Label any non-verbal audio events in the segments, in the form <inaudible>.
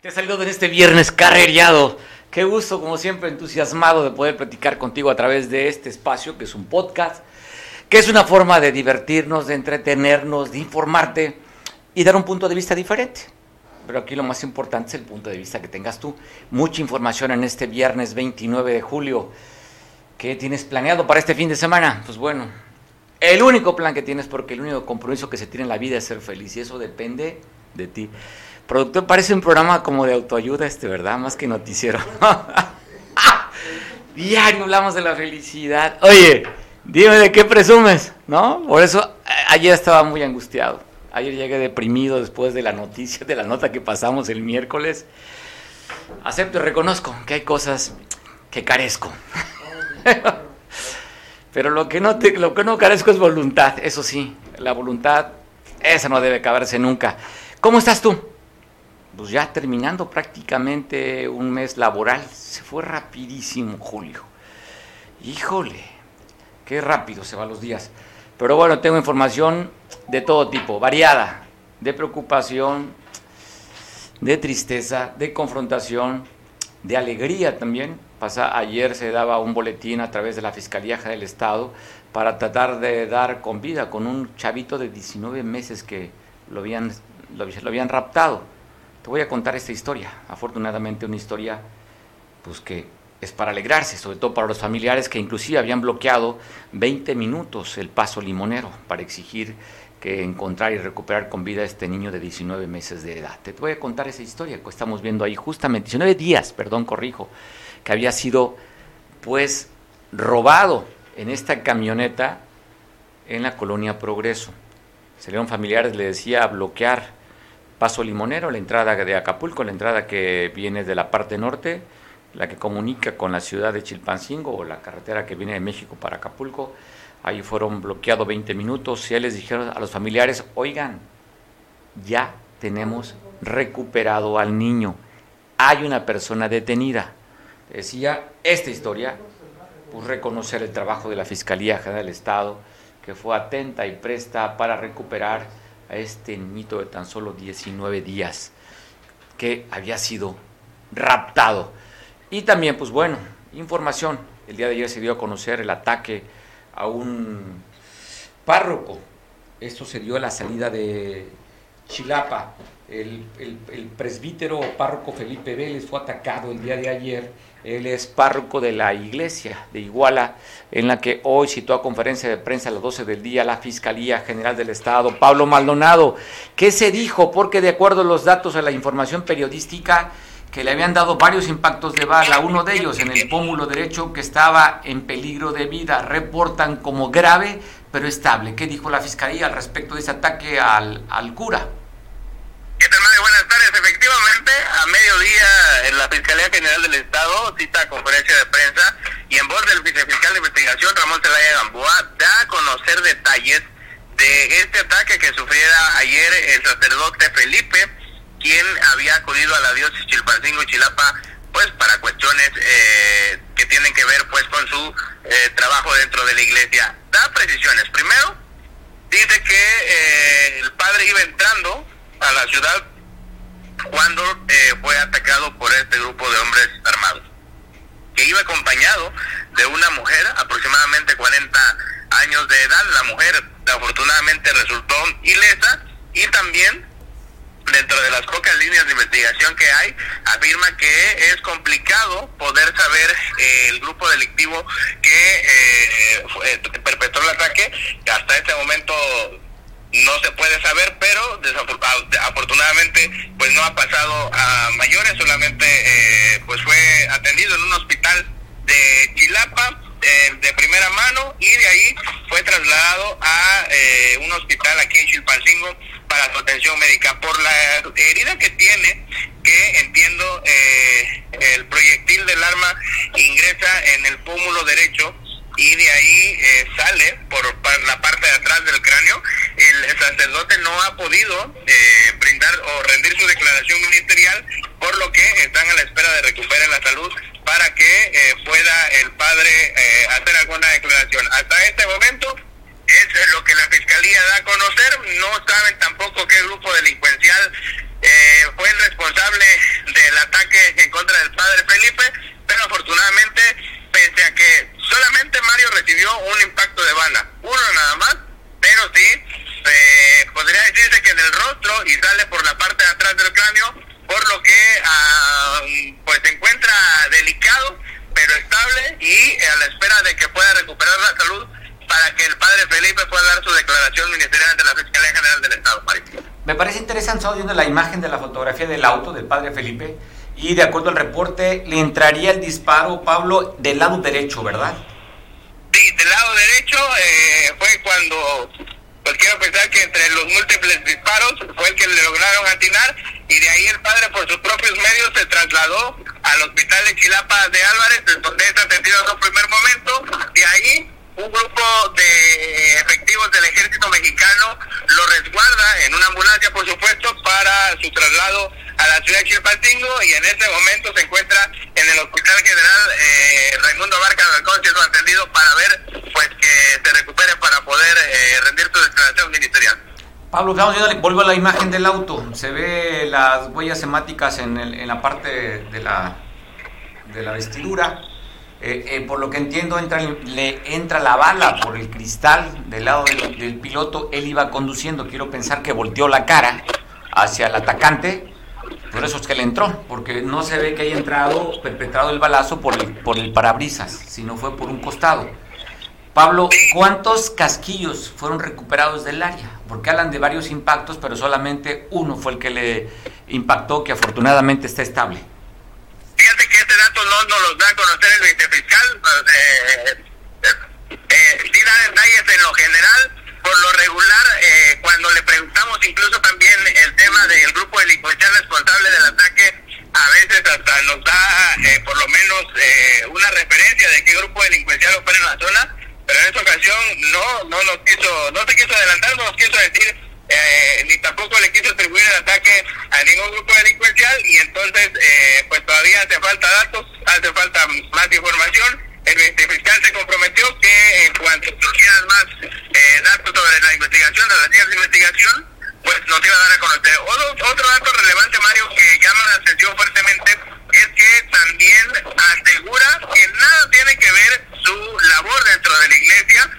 Te saludo en este viernes carreriado. Qué gusto, como siempre, entusiasmado de poder platicar contigo a través de este espacio, que es un podcast, que es una forma de divertirnos, de entretenernos, de informarte y dar un punto de vista diferente. Pero aquí lo más importante es el punto de vista que tengas tú. Mucha información en este viernes 29 de julio. ¿Qué tienes planeado para este fin de semana? Pues bueno, el único plan que tienes, porque el único compromiso que se tiene en la vida es ser feliz y eso depende de ti. Productor, parece un programa como de autoayuda este, ¿verdad? Más que noticiero. <laughs> Diario hablamos de la felicidad. Oye, dime de qué presumes, ¿no? Por eso ayer estaba muy angustiado. Ayer llegué deprimido después de la noticia, de la nota que pasamos el miércoles. Acepto y reconozco que hay cosas que carezco. <laughs> Pero lo que, no lo que no carezco es voluntad, eso sí, la voluntad, esa no debe acabarse nunca. ¿Cómo estás tú? Pues ya terminando prácticamente un mes laboral, se fue rapidísimo julio. Híjole, qué rápido se van los días. Pero bueno, tengo información de todo tipo, variada, de preocupación, de tristeza, de confrontación, de alegría también, Pasa, ayer se daba un boletín a través de la Fiscalía del Estado para tratar de dar con vida con un chavito de 19 meses que lo habían, lo, habían raptado. Te voy a contar esta historia, afortunadamente una historia pues que es para alegrarse, sobre todo para los familiares que inclusive habían bloqueado 20 minutos el paso limonero para exigir que encontrar y recuperar con vida a este niño de 19 meses de edad. Te voy a contar esa historia que estamos viendo ahí justamente, 19 días, perdón, corrijo, que había sido pues robado en esta camioneta en la colonia Progreso. Salieron familiares, le decía, a bloquear Paso Limonero, la entrada de Acapulco, la entrada que viene de la parte norte, la que comunica con la ciudad de Chilpancingo o la carretera que viene de México para Acapulco. Ahí fueron bloqueados 20 minutos y les dijeron a los familiares, oigan, ya tenemos recuperado al niño. Hay una persona detenida decía esta historia, pues reconocer el trabajo de la Fiscalía General del Estado, que fue atenta y presta para recuperar a este niñito de tan solo 19 días que había sido raptado. Y también, pues bueno, información. El día de ayer se dio a conocer el ataque a un párroco. Esto se dio a la salida de Chilapa. El, presbítero párroco Felipe Vélez fue atacado el día de ayer él es párroco de la iglesia de Iguala, en la que hoy citó a conferencia de prensa a las 12 del día la Fiscalía General del Estado, Pablo Maldonado. ¿Qué se dijo? Porque de acuerdo a los datos de la información periodística, que le habían dado varios impactos de bala, uno de ellos en el pómulo derecho que estaba en peligro de vida, reportan como grave pero estable. ¿Qué dijo la Fiscalía al respecto de ese ataque al cura? ¿Qué tal, Buenas tardes. Efectivamente, a mediodía en la Fiscalía General del Estado cita conferencia de prensa y en voz del vicefiscal de investigación, Ramón Zelaya Gamboa, da a conocer detalles de este ataque que sufriera ayer el sacerdote Felipe, quien había acudido a la diócesis Chilpancingo Chilapa, pues para cuestiones eh, que tienen que ver pues con su eh, trabajo dentro de la iglesia. Da precisiones. Primero, dice que eh, el padre iba entrando a la ciudad cuando eh, fue atacado por este grupo de hombres armados, que iba acompañado de una mujer aproximadamente 40 años de edad. La mujer afortunadamente resultó ilesa y también dentro de las pocas líneas de investigación que hay, afirma que es complicado poder saber eh, el grupo delictivo que eh, perpetró el ataque. Hasta este momento no se puede saber, pero afortunadamente pues no ha pasado a mayores, solamente eh, pues fue atendido en un hospital de Chilapa eh, de primera mano y de ahí fue trasladado a eh, un hospital aquí en Chilpancingo para su atención médica. Por la herida que tiene que entiendo eh, el proyectil del arma ingresa en el pómulo derecho eh, sale por la parte de atrás del cráneo. El sacerdote no ha podido eh, brindar o rendir su declaración ministerial, por lo que están a la espera de recuperar la salud para que eh, pueda el padre hacer alguna declaración. Hasta este momento es lo que la fiscalía da a conocer. No saben tampoco qué grupo delincuencial fue el responsable del ataque en contra del padre Felipe, pero afortunadamente pese a que solamente Mario recibió un impacto de bala, uno nada más, pero sí, podría decirse que en el rostro y sale por la parte de atrás del cráneo, por lo que ah, pues se encuentra delicado, pero estable y a la espera de que pueda recuperar la salud para que el padre Felipe pueda dar su declaración ministerial ante la Fiscalía General del Estado. Me parece interesante, la imagen de la fotografía del auto del padre Felipe y de acuerdo al reporte le entraría el disparo, Pablo, del lado derecho, ¿verdad? Sí, del lado derecho eh, fue cuando, pues quiero pensar que entre los múltiples disparos fue el que le lograron atinar y de ahí el padre por sus propios medios se trasladó al hospital de Chilapa de Álvarez, donde es atendido en un primer momento, y ahí un grupo de efectivos del ejército mexicano lo resguarda en una ambulancia, por supuesto, para su traslado a la ciudad de Chilpancingo y en este momento se encuentra en el Hospital General eh, Raimundo Barca Balcón siendo atendido para ver pues que se recupere para poder eh, rendir su declaración ministerial. Pablo, vuelvo a la imagen del auto. Se ve las huellas semáticas en, el, en la parte de la, de la vestidura. Eh, eh, por lo que entiendo, entra, le entra la bala por el cristal del lado del, piloto. Él iba conduciendo. Quiero pensar que volteó la cara hacia el atacante por eso es que le entró, porque no se ve que haya entrado, perpetrado el balazo por el, por el parabrisas, sino fue por un costado. Pablo, ¿cuántos casquillos fueron recuperados del área? Porque hablan de varios impactos, pero solamente uno fue el que le impactó, que afortunadamente está estable. Fíjate que este dato no nos lo da a conocer el vicefiscal, eh, eh, eh, en lo general, por lo regular, eh, cuando le preguntamos incluso también el tema del grupo delincuencial responsable del ataque, a veces hasta nos da eh, por lo menos eh, una referencia de qué grupo delincuencial opera en la zona, pero en esta ocasión no, no nos quiso, no se quiso adelantar, no nos quiso decir ni tampoco le quiso atribuir el ataque a ningún grupo delincuencial y entonces pues todavía hace falta datos, hace falta más información el fiscal se comprometió que en cuanto surgieran más eh, datos sobre la investigación, las líneas de investigación, pues nos iba a dar a conocer. Otro, otro dato relevante, Mario, que llama la atención fuertemente, es que también asegura que nada tiene que ver su labor dentro de la iglesia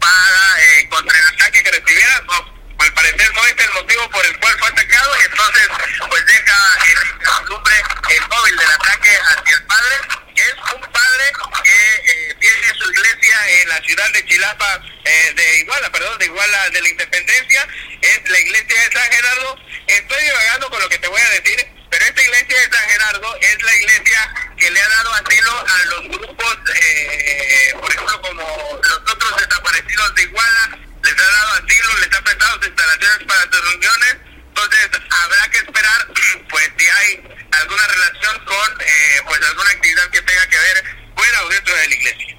para eh, contra el ataque que recibiera. Al parecer no es el motivo por el cual fue atacado y entonces pues deja en el móvil del ataque hacia el padre es un padre que eh, tiene su iglesia en la ciudad de Chilapa, eh, de Iguala, perdón, de Iguala de la Independencia, es la iglesia de San Gerardo. Estoy divagando con lo que te voy a decir, pero esta iglesia de San Gerardo es la iglesia que le ha dado asilo a los grupos, eh, por ejemplo, como los otros desaparecidos de Iguala, les ha dado asilo, les ha prestado sus instalaciones para sus reuniones. Entonces, habrá que esperar, <clears throat> pues, si hay alguna relación con eh, pues alguna actividad que tenga que ver fuera o dentro de la iglesia.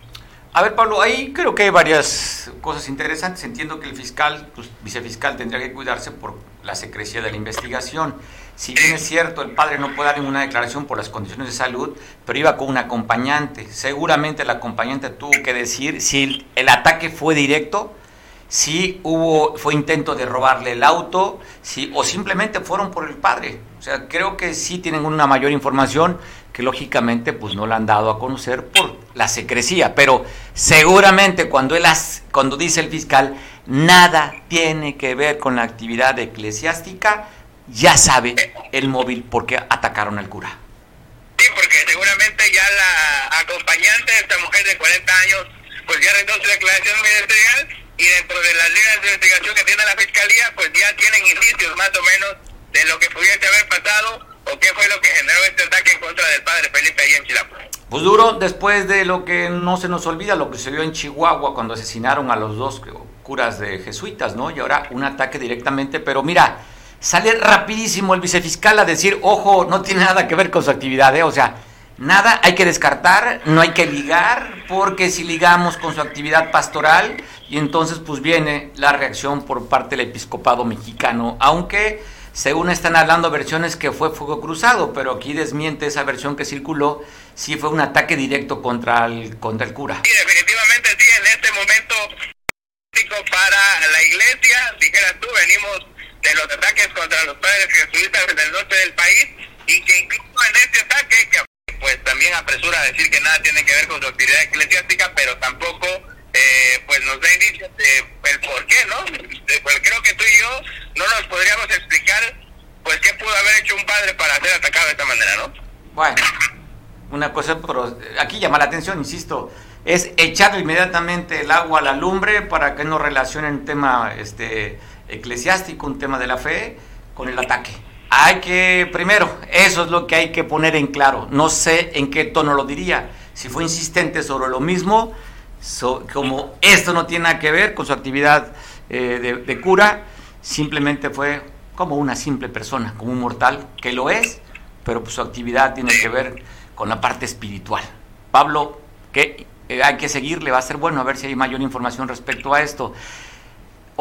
A ver, Pablo, ahí creo que hay varias cosas interesantes. Entiendo que el fiscal, pues, vicefiscal, tendría que cuidarse por la secrecía de la investigación. Si bien es cierto, el padre no puede dar ninguna declaración por las condiciones de salud, pero iba con un acompañante. Seguramente el acompañante tuvo que decir si el, el ataque fue directo si hubo, fue intento de robarle el auto, si, o simplemente fueron por el padre. O sea, creo que sí tienen una mayor información que lógicamente pues no la han dado a conocer por la secrecía, pero seguramente cuando él cuando dice el fiscal nada tiene que ver con la actividad eclesiástica, ya sabe el móvil por qué atacaron al cura. Sí, porque seguramente ya la acompañante esta mujer de 40 años pues ya rindió su declaración ministerial y dentro de las líneas de investigación que tiene la fiscalía, pues ya tienen indicios más o menos de lo que pudiese haber pasado o qué fue lo que generó este ataque en contra del padre Felipe ahí en Chilapa. Pues duro después de lo que no se nos olvida, lo que vio en Chihuahua cuando asesinaron a los dos curas de jesuitas, ¿no? Y ahora un ataque directamente, pero mira, sale rapidísimo el vicefiscal a decir, ojo, no tiene nada que ver con su actividad, ¿eh? O sea, nada, hay que descartar, no hay que ligar, porque si ligamos con su actividad pastoral, y entonces pues viene la reacción por parte del episcopado mexicano, aunque según están hablando versiones que fue fuego cruzado, pero aquí desmiente esa versión que circuló, si fue un ataque directo contra el, contra el cura. Sí, definitivamente sí, en este momento para la iglesia, dijeras tú, venimos de los ataques contra los padres jesuitas en el norte del país y que incluso en este pues apresura a decir que nada tiene que ver con su actividad eclesiástica, pero tampoco eh, pues nos da indicios de el por qué, ¿no? Pues creo que tú y yo no nos podríamos explicar pues qué pudo haber hecho un padre para ser atacado de esta manera, ¿no? Bueno, una cosa, pero aquí llama la atención, insisto, es echar inmediatamente el agua a la lumbre para que no relacionen tema este, eclesiástico, un tema de la fe, con el ataque. Hay que, primero, eso es lo que hay que poner en claro. No sé en qué tono lo diría. Si fue insistente sobre lo mismo, como esto no tiene nada que ver con su actividad eh, de, cura, simplemente fue como una simple persona, como un mortal, que lo es, pero pues su actividad tiene que ver con la parte espiritual. Pablo, que eh, hay que seguirle, va a ser bueno a ver si hay mayor información respecto a esto.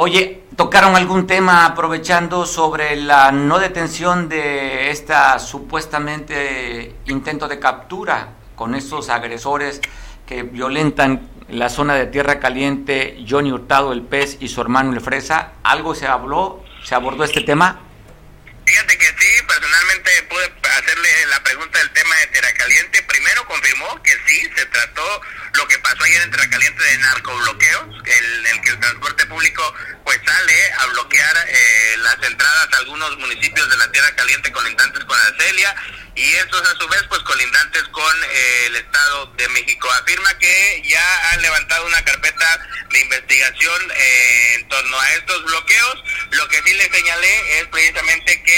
Oye, tocaron algún tema aprovechando sobre la no detención de esta supuestamente intento de captura con estos agresores que violentan la zona de Tierra Caliente, Johnny Hurtado el Pez y su hermano el Fresa. ¿Algo se habló, se abordó este tema? Fíjate que sí, personalmente pude hacerle la pregunta del tema de Tierra Caliente. Primero confirmó que sí, se trató lo que pasó ayer en Tierra Caliente de narcobloqueos, en el que el transporte público pues sale a bloquear eh, las entradas a algunos municipios de la Tierra Caliente colindantes con Arcelia y estos a su vez pues colindantes con eh, el Estado de México. Afirma que ya han levantado una carpeta de investigación eh, en torno a estos bloqueos. Lo que sí le señalé es precisamente que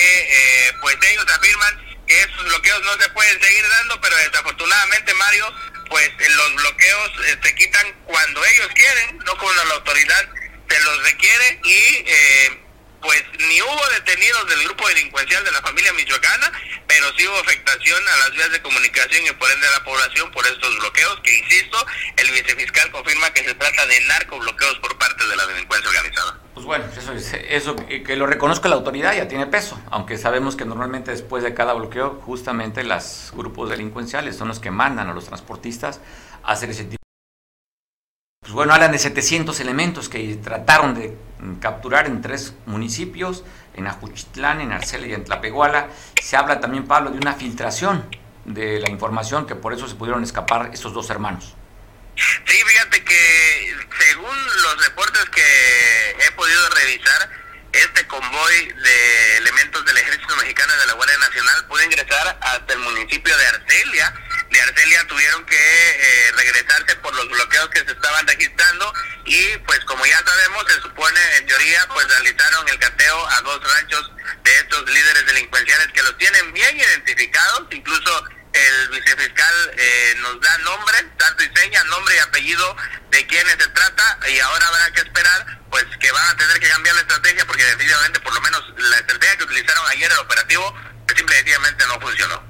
pues ellos afirman que esos bloqueos no se pueden seguir dando, pero desafortunadamente Mario, pues los bloqueos se quitan cuando ellos quieren, no cuando la autoridad se los requiere y eh, pues ni hubo detenidos del grupo delincuencial de la familia michoacana, pero sí hubo afectación a las vías de comunicación y por ende a la población por estos bloqueos, que insisto, el vicefiscal confirma que se trata de narcobloqueos por parte de la delincuencia organizada. Pues bueno, eso, eso que lo reconozca la autoridad ya tiene peso, aunque sabemos que normalmente después de cada bloqueo, justamente los grupos delincuenciales son los que mandan a los transportistas a hacer ese tipo pues bueno, hablan de 700 elementos que trataron de capturar en tres municipios, en Ajuchitlán, en Arcela y en Tlapehuala. Se habla también, Pablo, de una filtración de la información que por eso se pudieron escapar estos dos hermanos. Sí, fíjate que según los reportes que he podido revisar, este convoy de elementos del Ejército Mexicano de la Guardia Nacional pudo ingresar hasta el municipio de Arcelia. De Arcelia tuvieron que eh, regresarse por los bloqueos que se estaban registrando y pues como ya sabemos se supone en teoría pues realizaron el cateo a dos ranchos de estos líderes delincuenciales que los tienen bien identificados, incluso el vicefiscal eh, nos da nombre, tanto y seña, nombre y apellido de quiénes se trata y ahora habrá que esperar pues que van a tener que cambiar la estrategia porque definitivamente por lo menos la estrategia que utilizaron ayer el operativo pues, simplemente no funcionó.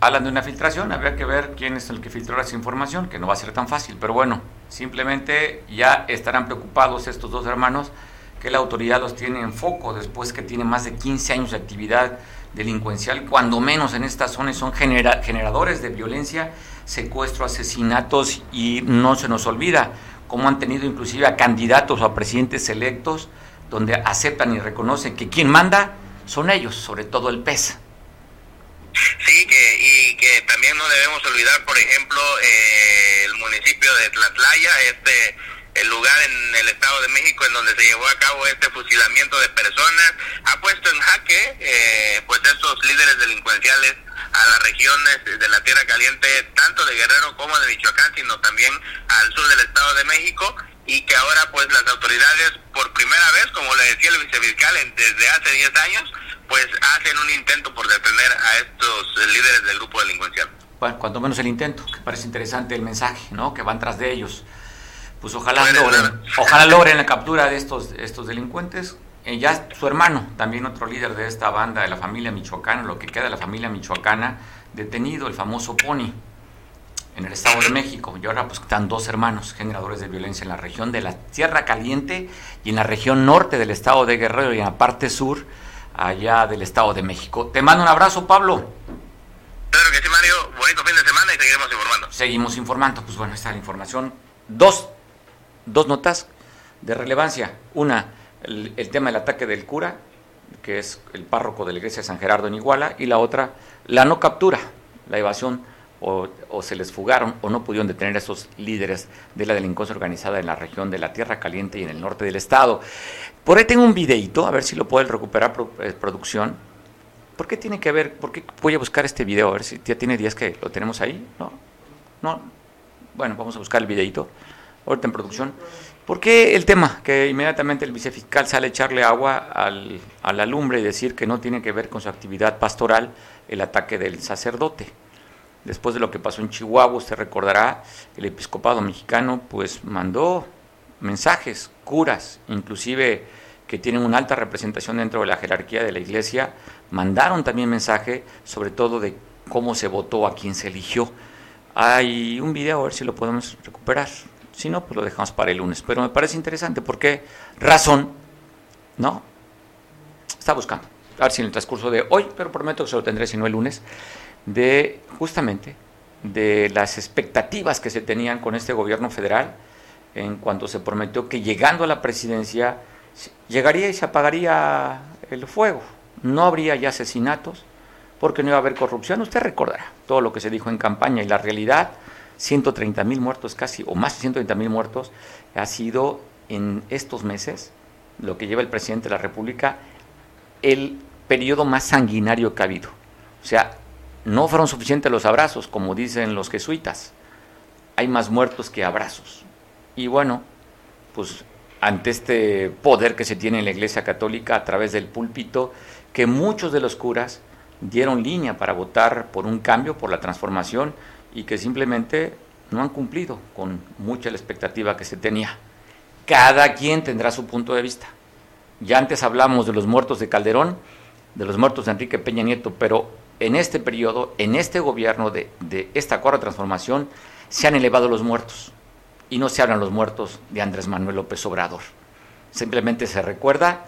Hablan de una filtración, habría que ver quién es el que filtró esa información, que no va a ser tan fácil, pero bueno, simplemente ya estarán preocupados estos dos hermanos que la autoridad los tiene en foco después que tiene más de 15 años de actividad delincuencial, cuando menos en estas zonas son generadores de violencia, secuestro, asesinatos y no se nos olvida cómo han tenido inclusive a candidatos o a presidentes electos donde aceptan y reconocen que quien manda son ellos, sobre todo el PES. Sí, que, y que también no debemos olvidar, por ejemplo, eh, el municipio de Tlatlaya, este el lugar en el Estado de México en donde se llevó a cabo este fusilamiento de personas, ha puesto en jaque eh, pues estos líderes delincuenciales a las regiones de la Tierra Caliente, tanto de Guerrero como de Michoacán, sino también al sur del Estado de México, y que ahora pues las autoridades por primera vez, como le decía el vicefiscal, desde hace 10 años, pues hacen un intento por detener a estos líderes del grupo delincuencial. Bueno, cuanto menos el intento, que parece interesante el mensaje, ¿no? Que van tras de ellos pues ojalá logren, ojalá logren la captura de estos, estos delincuentes. Eh, ya su hermano, también otro líder de esta banda de la familia michoacana, lo que queda de la familia michoacana, detenido, el famoso Pony, en el Estado de México. Y ahora pues están dos hermanos generadores de violencia en la región de la Tierra Caliente y en la región norte del Estado de Guerrero y en la parte sur allá del Estado de México. Te mando un abrazo, Pablo. Claro que sí, Mario. Bonito fin de semana y seguiremos informando. Seguimos informando. Pues bueno, está la información. Dos, dos notas de relevancia. Una, el, tema del ataque del cura, que es el párroco de la iglesia de San Gerardo en Iguala, y la otra, la no captura, la evasión o, se les fugaron o no pudieron detener a esos líderes de la delincuencia organizada en la región de la Tierra Caliente y en el norte del estado. Por ahí tengo un videito, a ver si lo puede recuperar eh, producción. ¿Por qué tiene que ver? ¿Por qué voy a buscar este video? A ver si ya tiene días que lo tenemos ahí. No, no. Bueno, vamos a buscar el videito. Ahorita en producción. ¿Por qué el tema? Que inmediatamente el vicefiscal sale a echarle agua al, a la lumbre y decir que no tiene que ver con su actividad pastoral el ataque del sacerdote después de lo que pasó en Chihuahua, usted recordará, el episcopado mexicano pues mandó mensajes, curas, inclusive que tienen una alta representación dentro de la jerarquía de la iglesia, mandaron también mensaje sobre todo de cómo se votó, a quién se eligió. Hay un video, a ver si lo podemos recuperar. Si no, pues lo dejamos para el lunes. Pero me parece interesante porque razón, ¿no? Está buscando. A ver si en el transcurso de hoy, pero prometo que se lo tendré si no el lunes de justamente de las expectativas que se tenían con este gobierno federal en cuanto se prometió que llegando a la presidencia llegaría y se apagaría el fuego, no habría ya asesinatos porque no iba a haber corrupción. Usted recordará todo lo que se dijo en campaña y la realidad, 130 mil muertos casi, o más de 130 mil muertos, ha sido en estos meses, lo que lleva el presidente de la República, el periodo más sanguinario que ha habido. O sea, no fueron suficientes los abrazos, como dicen los jesuitas. Hay más muertos que abrazos. Y bueno, pues ante este poder que se tiene en la Iglesia Católica a través del púlpito, que muchos de los curas dieron línea para votar por un cambio, por la transformación, y que simplemente no han cumplido con mucha la expectativa que se tenía. Cada quien tendrá su punto de vista. Ya antes hablamos de los muertos de Calderón, de los muertos de Enrique Peña Nieto, pero en este periodo, en este gobierno de, de esta cuarta transformación, se han elevado los muertos. Y no se hablan los muertos de Andrés Manuel López Obrador. Simplemente se recuerda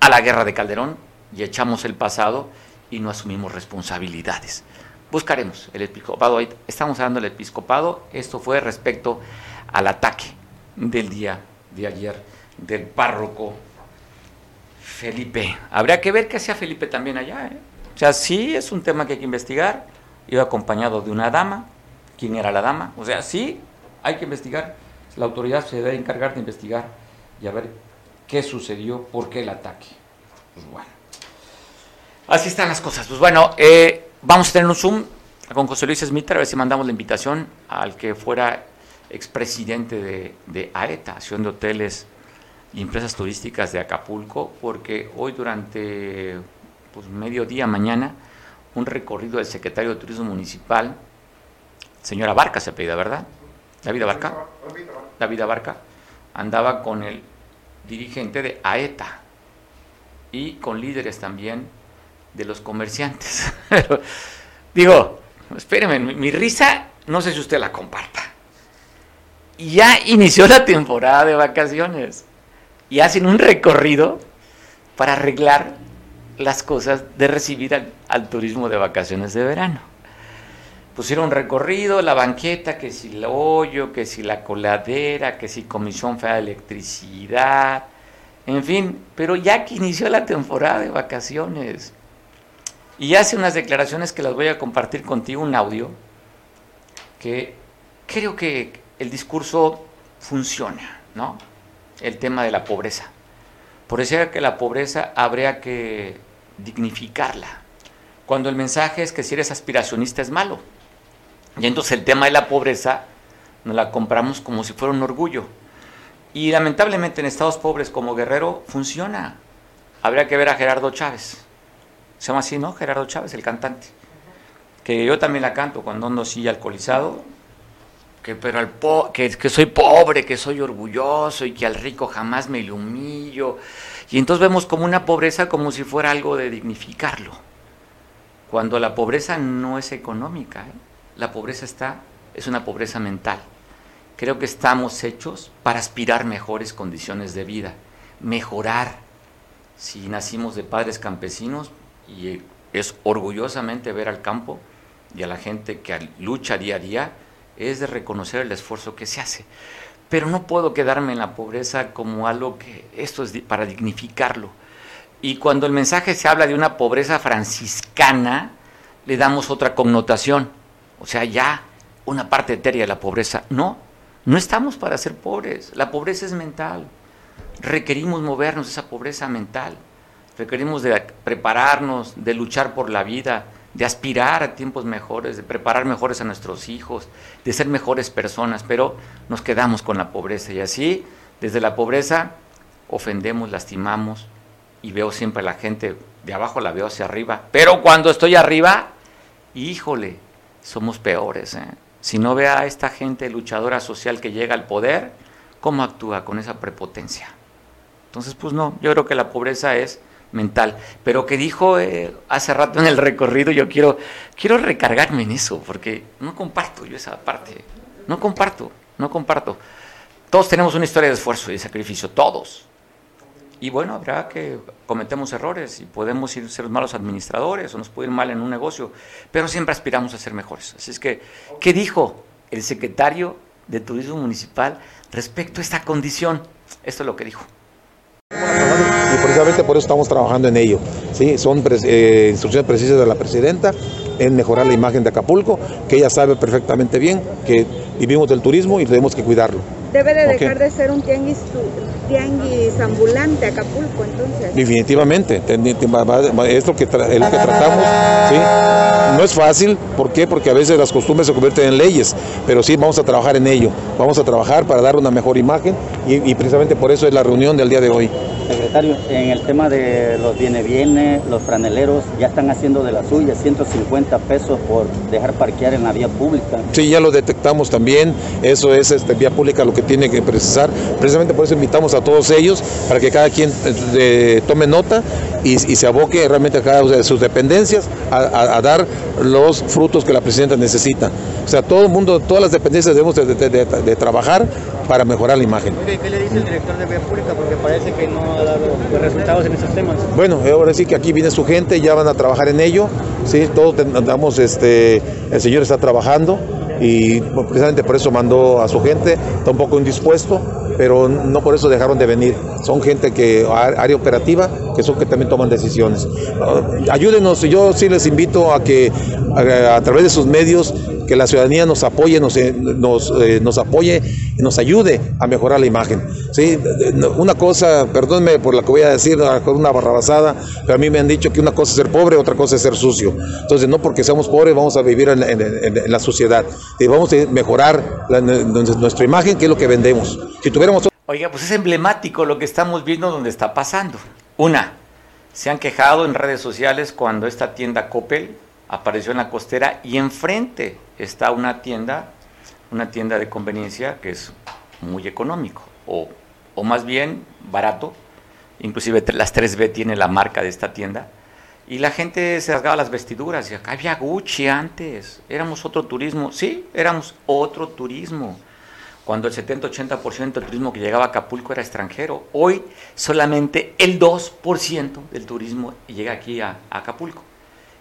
a la guerra de Calderón y echamos el pasado y no asumimos responsabilidades. Buscaremos el episcopado. Estamos hablando del episcopado. Esto fue respecto al ataque del día de ayer del párroco Felipe. Habría que ver qué hacía Felipe también allá. ¿eh? O sea, sí es un tema que hay que investigar. Iba acompañado de una dama. ¿Quién era la dama? O sea, sí hay que investigar. La autoridad se debe encargar de investigar y a ver qué sucedió, por qué el ataque. Pues bueno. Así están las cosas. Pues bueno, eh, vamos a tener un Zoom con José Luis Smith, a ver si mandamos la invitación al que fuera expresidente de, de AETA, Acción de Hoteles y Empresas Turísticas de Acapulco, porque hoy durante pues, mediodía, mañana, un recorrido del secretario de Turismo Municipal, señora Barca se pedía, ¿verdad? David Barca. David Barca andaba con el dirigente de AETA y con líderes también de los comerciantes. <laughs> digo, espéreme, mi, mi risa, no sé si usted la comparta. Ya inició la temporada de vacaciones y hacen un recorrido para arreglar las cosas de recibir al, al, turismo de vacaciones de verano. Pusieron un recorrido, la banqueta, que si el hoyo, que si la coladera, que si Comisión Federal de Electricidad, en fin, pero ya que inició la temporada de vacaciones y hace unas declaraciones que las voy a compartir contigo, un audio, que creo que el discurso funciona, ¿no? El tema de la pobreza. Por eso que la pobreza habría que dignificarla. Cuando el mensaje es que si eres aspiracionista es malo. Y entonces el tema de la pobreza nos la compramos como si fuera un orgullo. Y lamentablemente en estados pobres como Guerrero funciona. Habría que ver a Gerardo Chávez. Se llama así, ¿no? Gerardo Chávez, el cantante. Que yo también la canto cuando ando así alcoholizado. Que, pero al po que, que soy pobre, que soy orgulloso y que al rico jamás me lo humillo. Y entonces vemos como una pobreza como si fuera algo de dignificarlo. cuando la pobreza no es económica, ¿eh? la pobreza está, es una pobreza mental. Creo que estamos hechos para aspirar mejores condiciones de vida, mejorar. Si nacimos de padres campesinos y es orgullosamente ver al campo y a la gente que lucha día a día, es de reconocer el esfuerzo que se hace. Pero no puedo quedarme en la pobreza como algo que esto es para dignificarlo. Y cuando el mensaje se habla de una pobreza franciscana, le damos otra connotación. O sea, ya una parte etérea de la pobreza. No, no estamos para ser pobres. La pobreza es mental. Requerimos movernos de esa pobreza mental. Requerimos de prepararnos, de luchar por la vida, de aspirar a tiempos mejores, de preparar mejores a nuestros hijos, de ser mejores personas, pero nos quedamos con la pobreza y así, desde la pobreza, ofendemos, lastimamos y veo siempre a la gente de abajo, la veo hacia arriba, pero cuando estoy arriba, híjole, somos peores. ¿eh? Si no ve a esta gente luchadora social que llega al poder, ¿cómo actúa con esa prepotencia? Entonces, pues no, yo creo que la pobreza es mental. Pero que dijo eh, hace rato en el recorrido, yo quiero, quiero recargarme en eso, porque no comparto yo esa parte. No comparto, no comparto. Todos tenemos una historia de esfuerzo y de sacrificio, todos. Y bueno, habrá que cometemos errores y podemos ir ser malos administradores o nos puede ir mal en un negocio, pero siempre aspiramos a ser mejores. Así es que, ¿qué dijo el secretario de Turismo Municipal respecto a esta condición? Esto es lo que dijo y precisamente por eso estamos trabajando en ello. ¿sí? Son eh, instrucciones precisas de la presidenta en mejorar la imagen de Acapulco, que ella sabe perfectamente bien que vivimos del turismo y tenemos que cuidarlo. Debe de dejar de ser un tianguis, tianguis ambulante Acapulco, entonces. Definitivamente, es lo que, que tratamos. ¿sí? No es fácil, ¿por qué? Porque a veces las costumbres se convierten en leyes, pero sí vamos a trabajar en ello. Vamos a trabajar para dar una mejor imagen y, y precisamente por eso es la reunión del día de hoy. Secretario, en el tema de los viene viene, los franeleros ya están haciendo de la suya 150 pesos por dejar parquear en la vía pública. Sí, ya lo detectamos también, eso es este, vía pública lo que tiene que precisar. Precisamente por eso invitamos a todos ellos para que cada quien eh, tome nota y, se aboque realmente a cada una de sus dependencias a, dar los frutos que la presidenta necesita. O sea, todo el mundo, todas las dependencias debemos de, trabajar para mejorar la imagen. ¿Qué le dice el director de Vía Pública? Porque parece que no ha dado resultados en esos temas. Bueno, ahora sí que aquí viene su gente, ya van a trabajar en ello. Sí, todos damos, este, el señor está trabajando y precisamente por eso mandó a su gente, está un poco indispuesto, pero no por eso dejaron de venir. Son gente que, área operativa, que son que también toman decisiones. Uh, ayúdenos, yo sí les invito a que a, través de sus medios que la ciudadanía nos apoye, nos, eh, eh, nos apoye y nos ayude a mejorar la imagen. ¿sí? Una cosa, perdónenme por la que voy a decir, con una barrabasada, pero a mí me han dicho que una cosa es ser pobre, otra cosa es ser sucio. Entonces, no porque seamos pobres vamos a vivir en, la sociedad. Y vamos a mejorar nuestra imagen, que es lo que vendemos. Si tuviéramos... Oiga, pues es emblemático lo que estamos viendo donde está pasando. Una, se han quejado en redes sociales cuando esta tienda Coppel apareció en la costera y enfrente está una tienda, una tienda de conveniencia que es muy económico o, o más bien barato, inclusive las 3B tiene la marca de esta tienda y la gente se rasgaba las vestiduras y acá había Gucci antes, éramos otro turismo, sí, éramos otro turismo. Cuando el 70-80% del turismo que llegaba a Acapulco era extranjero. Hoy solamente el 2% del turismo llega aquí a Acapulco.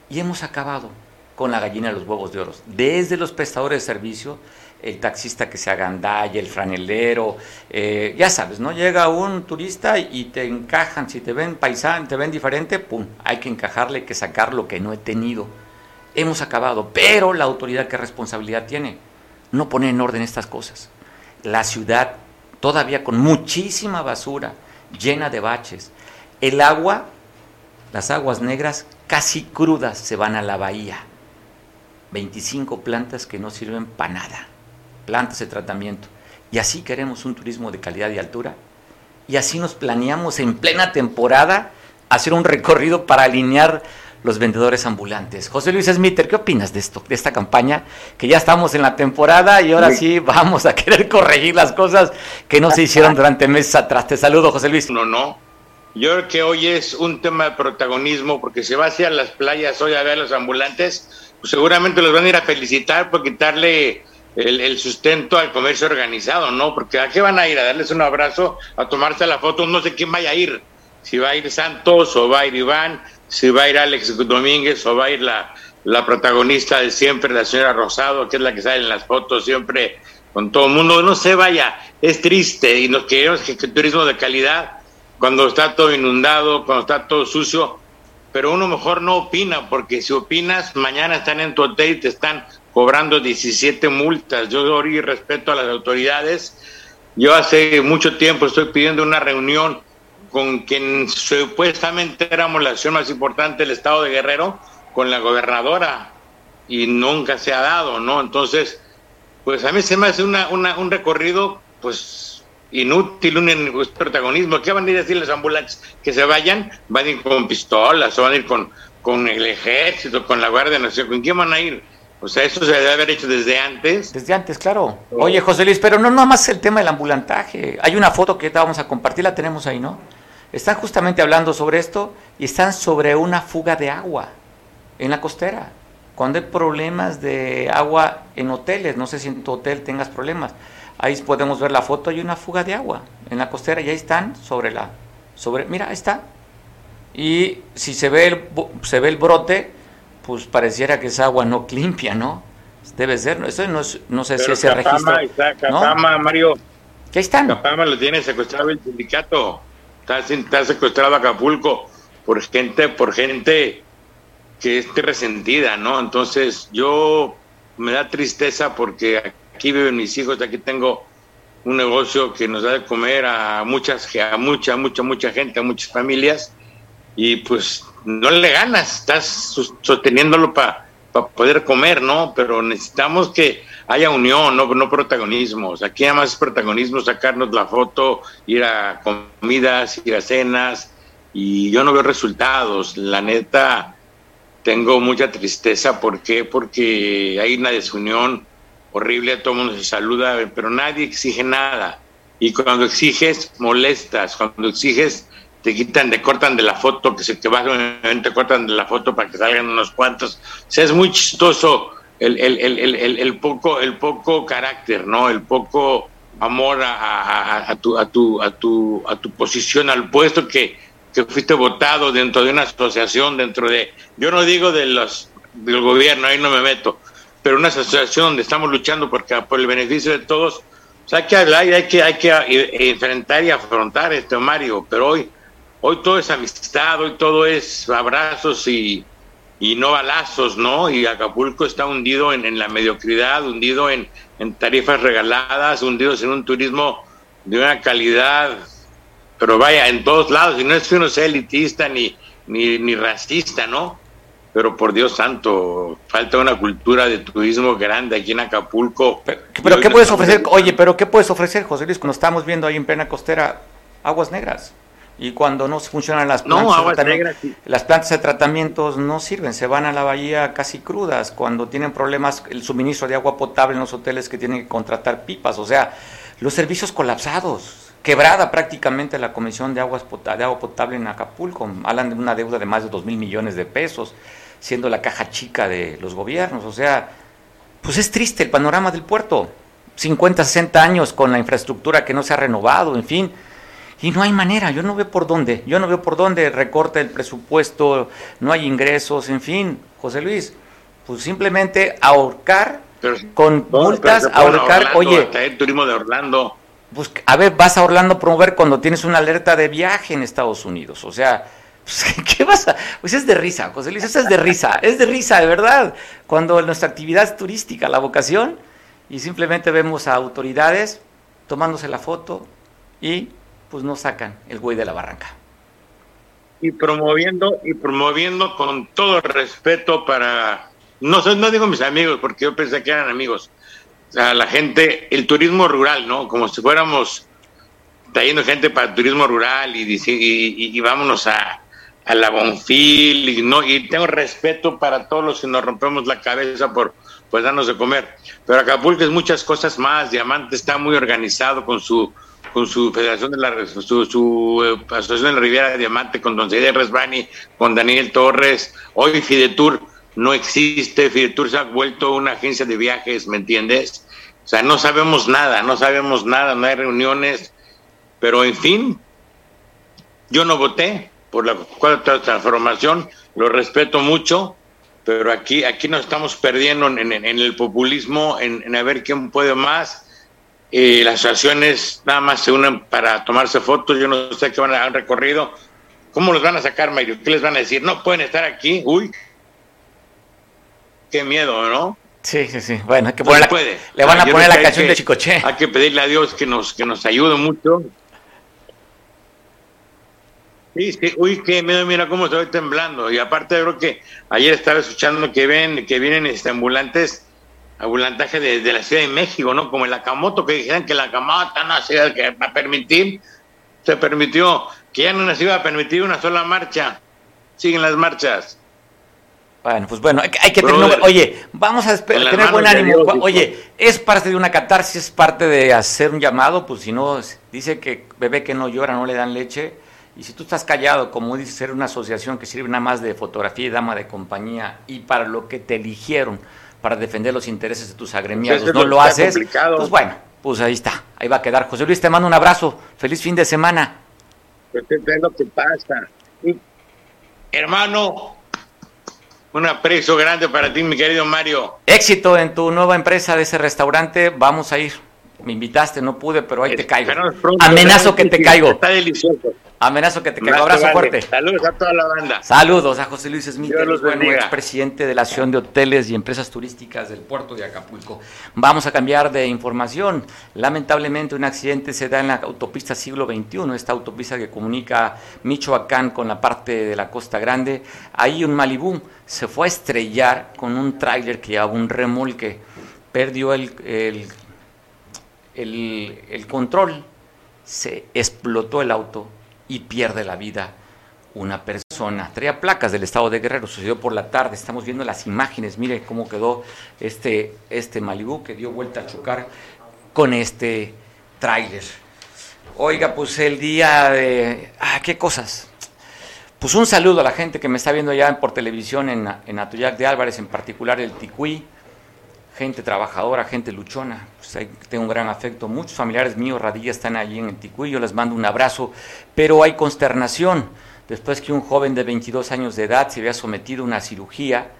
Y hemos acabado con la gallina de los huevos de oro. Desde los prestadores de servicio, el taxista que se agandalla, el franelero, eh, ya sabes, ¿no? Llega un turista y te encajan, si te ven paisán, te ven diferente, pum, hay que encajarle, hay que sacar lo que no he tenido. Hemos acabado, pero la autoridad qué responsabilidad tiene? No poner en orden estas cosas. La ciudad todavía con muchísima basura, llena de baches. El agua, las aguas negras casi crudas se van a la bahía. 25 plantas que no sirven para nada. Plantas de tratamiento. Y así queremos un turismo de calidad y altura. Y así nos planeamos en plena temporada hacer un recorrido para alinear los vendedores ambulantes. José Luis Smiter, ¿qué opinas de esto, de esta campaña? Que ya estamos en la temporada y ahora sí vamos a querer corregir las cosas que no se hicieron durante meses atrás. Te saludo, José Luis. No, no Yo creo que hoy es un tema de protagonismo porque se va hacia las playas hoy a ver a los ambulantes, pues seguramente los van a ir a felicitar por quitarle el, el, sustento al comercio organizado, ¿no? Porque ¿a qué van a ir? A darles un abrazo, a tomarse la foto, no sé quién vaya a ir. Si va a ir Santos o va a ir Iván, si va a ir Alex Domínguez o va a ir la, la protagonista de siempre, la señora Rosado, que es la que sale en las fotos siempre con todo el mundo. No se vaya, es triste y nos queremos que, que turismo de calidad cuando está todo inundado, cuando está todo sucio, pero uno mejor no opina, porque si opinas, mañana están en tu hotel y te están cobrando 17 multas. Yo doy respeto a las autoridades. Yo hace mucho tiempo estoy pidiendo una reunión con quien supuestamente éramos la acción más importante del estado de Guerrero, con la gobernadora, y nunca se ha dado, ¿no? Entonces, pues a mí se me hace una, una, un recorrido, pues inútil, un protagonismo. ¿Qué van a ir a decir los ambulantes? Que se vayan, van a ir con pistolas, o van a ir con, con el ejército, con la Guardia Nacional. ¿Con quién van a ir? O sea, eso se debe haber hecho desde antes. Desde antes, claro. Oye, José Luis, pero no más el tema del ambulantaje. Hay una foto que vamos a compartir, la tenemos ahí, ¿no? Están justamente hablando sobre esto y están sobre una fuga de agua en la costera. Cuando hay problemas de agua en hoteles, no sé si en tu hotel tengas problemas, ahí podemos ver la foto, hay una fuga de agua en la costera y ahí están sobre la, sobre, mira, ahí está. Y si se ve el, se ve el brote, pues pareciera que es agua no limpia, ¿no? Debe ser, eso no, es, no sé Pero si ese registro. Está, Capama, ¿no? Mario. ¿Qué están? Capama lo tiene secuestrado el sindicato. Está, está secuestrado Acapulco por gente, por gente que esté resentida, ¿no? Entonces yo me da tristeza porque aquí viven mis hijos, aquí tengo un negocio que nos da de comer a muchas, a mucha, mucha, mucha gente, a muchas familias, y pues no le ganas, estás sosteniéndolo para pa poder comer, ¿no? Pero necesitamos que haya unión, no, no protagonismos. Aquí además es protagonismo sacarnos la foto, ir a comidas, ir a cenas, y yo no veo resultados. La neta, tengo mucha tristeza. ¿Por qué? Porque hay una desunión horrible, todo el mundo se saluda, pero nadie exige nada. Y cuando exiges, molestas. Cuando exiges, te quitan, te cortan de la foto, que se te va te cortan de la foto para que salgan unos cuantos. O sea, es muy chistoso el, el, el, el, poco, el poco carácter, ¿no? El poco amor a, a, a, tu, a, tu, a, tu, a tu posición, al puesto que, que fuiste votado dentro de una asociación, dentro de, yo no digo de los del gobierno, ahí no me meto, pero una asociación donde estamos luchando porque, por el beneficio de todos, hay que hablar y hay que, hay que enfrentar y afrontar este Mario, pero hoy, hoy todo es amistad, hoy todo es abrazos y, y no balazos, ¿no? Y Acapulco está hundido en, en la mediocridad, hundido en, en tarifas regaladas, hundidos en un turismo de una calidad pero vaya, en todos lados, y no es que uno sea elitista ni, ni, ni racista, ¿no? Pero por Dios santo, falta una cultura de turismo grande aquí en Acapulco. Pero, pero ¿qué puedes ofrecer? Oye, pero ¿qué puedes ofrecer, José Luis, cuando estamos viendo ahí en plena costera aguas negras? Y cuando no funcionan las plantas, no, aguas de negras, sí. las plantas de tratamientos no sirven, se van a la bahía casi crudas. Cuando tienen problemas el suministro de agua potable en los hoteles que tienen que contratar pipas, o sea, los servicios colapsados quebrada prácticamente la Comisión de, Aguas de Agua Potable en Acapulco. Hablan de una deuda de más de 2 mil millones de pesos, siendo la caja chica de los gobiernos. O sea, pues es triste el panorama del puerto. 50, 60 años con la infraestructura que no se ha renovado, en fin. Y no hay manera, yo no veo por dónde, yo no veo por dónde recorta el presupuesto, no hay ingresos, en fin, José Luis, pues simplemente ahorcar pero, con no, multas, ahorcar, Orlando, oye. El turismo de Orlando pues, a ver, vas a Orlando promover cuando tienes una alerta de viaje en Estados Unidos. O sea, pues, ¿qué vas a...? Pues es de risa, José Luis, eso es de risa, es de risa, de verdad. Cuando nuestra actividad es turística, la vocación, y simplemente vemos a autoridades tomándose la foto y pues no sacan el güey de la barranca. Y promoviendo, y promoviendo con todo respeto para... No, no digo mis amigos, porque yo pensé que eran amigos, a la gente el turismo rural, ¿no? Como si fuéramos trayendo gente para turismo rural y, y, y vámonos a, a, la Bonfil y no y tengo respeto para todos los que nos rompemos la cabeza por pues darnos de comer. Pero Acapulco es muchas cosas más. Diamante está muy organizado con su con su Federación de la su, su eh, Asociación de la Riviera de Diamante, con Don Cedric Resbani, con Daniel Torres. Hoy Fidetur no existe, Fidetur se ha vuelto una agencia de viajes, ¿me entiendes? O sea, no sabemos nada, no sabemos nada, no hay reuniones, pero en fin, yo no voté por la cuarta transformación, lo respeto mucho, pero aquí, aquí nos estamos perdiendo en, en- en el populismo, en, en a ver quién puede más. Eh, las asociaciones nada más se unen para tomarse fotos, yo no sé qué van a un recorrido. ¿Cómo los van a sacar, Mario? ¿Qué les van a decir? No pueden estar aquí. Uy, qué miedo, ¿no? Sí, sí, sí. Bueno, hay que No poner la- puede. le van a Yo poner la canción que- de Chicoche. Hay que pedirle a Dios que nos, que nos ayude mucho. Sí, sí, uy, qué miedo, mira cómo estoy temblando. Y aparte creo que ayer estaba escuchando que ven, que vienen este ambulantes, ambulantaje de, de la Ciudad de México, ¿no? Como el Acamoto, que dijeron que la Acamoto no se iba a permitir, se permitió, que ya no se iba a permitir una sola marcha. Siguen las marchas. Bueno, pues bueno, hay, que- hay que tener, Brother, oye, vamos a tener buen ánimo. Dios, oye, es parte de una catarsis, es parte de hacer un llamado, pues si no, dice que bebé que no llora no le dan leche. Y si tú estás callado, como dice ser una asociación que sirve nada más de fotografía y dama de compañía, y para lo que te eligieron, para defender los intereses de tus agremiados, Eso es no lo haces, complicado. pues bueno, pues ahí está, ahí va a quedar. José Luis, te mando un abrazo, feliz fin de semana. Pues, ¿qué es lo que pasa? Hermano, un aprecio grande para ti, mi querido Mario. Éxito en tu nueva empresa de ese restaurante, vamos a ir. Me invitaste, no pude, pero ahí te caigo. Amenazo que te caigo. Está delicioso. Amenazo que te caigo. Abrazo fuerte. Saludos a toda la banda. Saludos a José Luis Smith, bueno, expresidente de la Asociación de Hoteles y Empresas Turísticas del puerto de Acapulco. Vamos a cambiar de información. Lamentablemente un accidente se da en la autopista siglo XXI, esta autopista que comunica Michoacán con la parte de la Costa Grande. Ahí un Malibú se fue a estrellar con un tráiler que llevaba un remolque. Perdió el, el, el- control, se explotó el auto y pierde la vida una persona. Traía placas del estado de Guerrero, sucedió por la tarde. Estamos viendo las imágenes, mire cómo quedó este, este Malibú que dio vuelta a chocar con este tráiler. Oiga, pues el día de... Ah, qué cosas. Pues un saludo a la gente que me está viendo ya por televisión en, en Atoyac de Álvarez, en particular el Ticuí, gente trabajadora, gente luchona. Pues tengo un gran afecto. Muchos familiares míos, Radilla, están allí en el Ticuí. Yo les mando un abrazo, pero hay consternación después que un joven de 22 años de edad se había sometido a una cirugía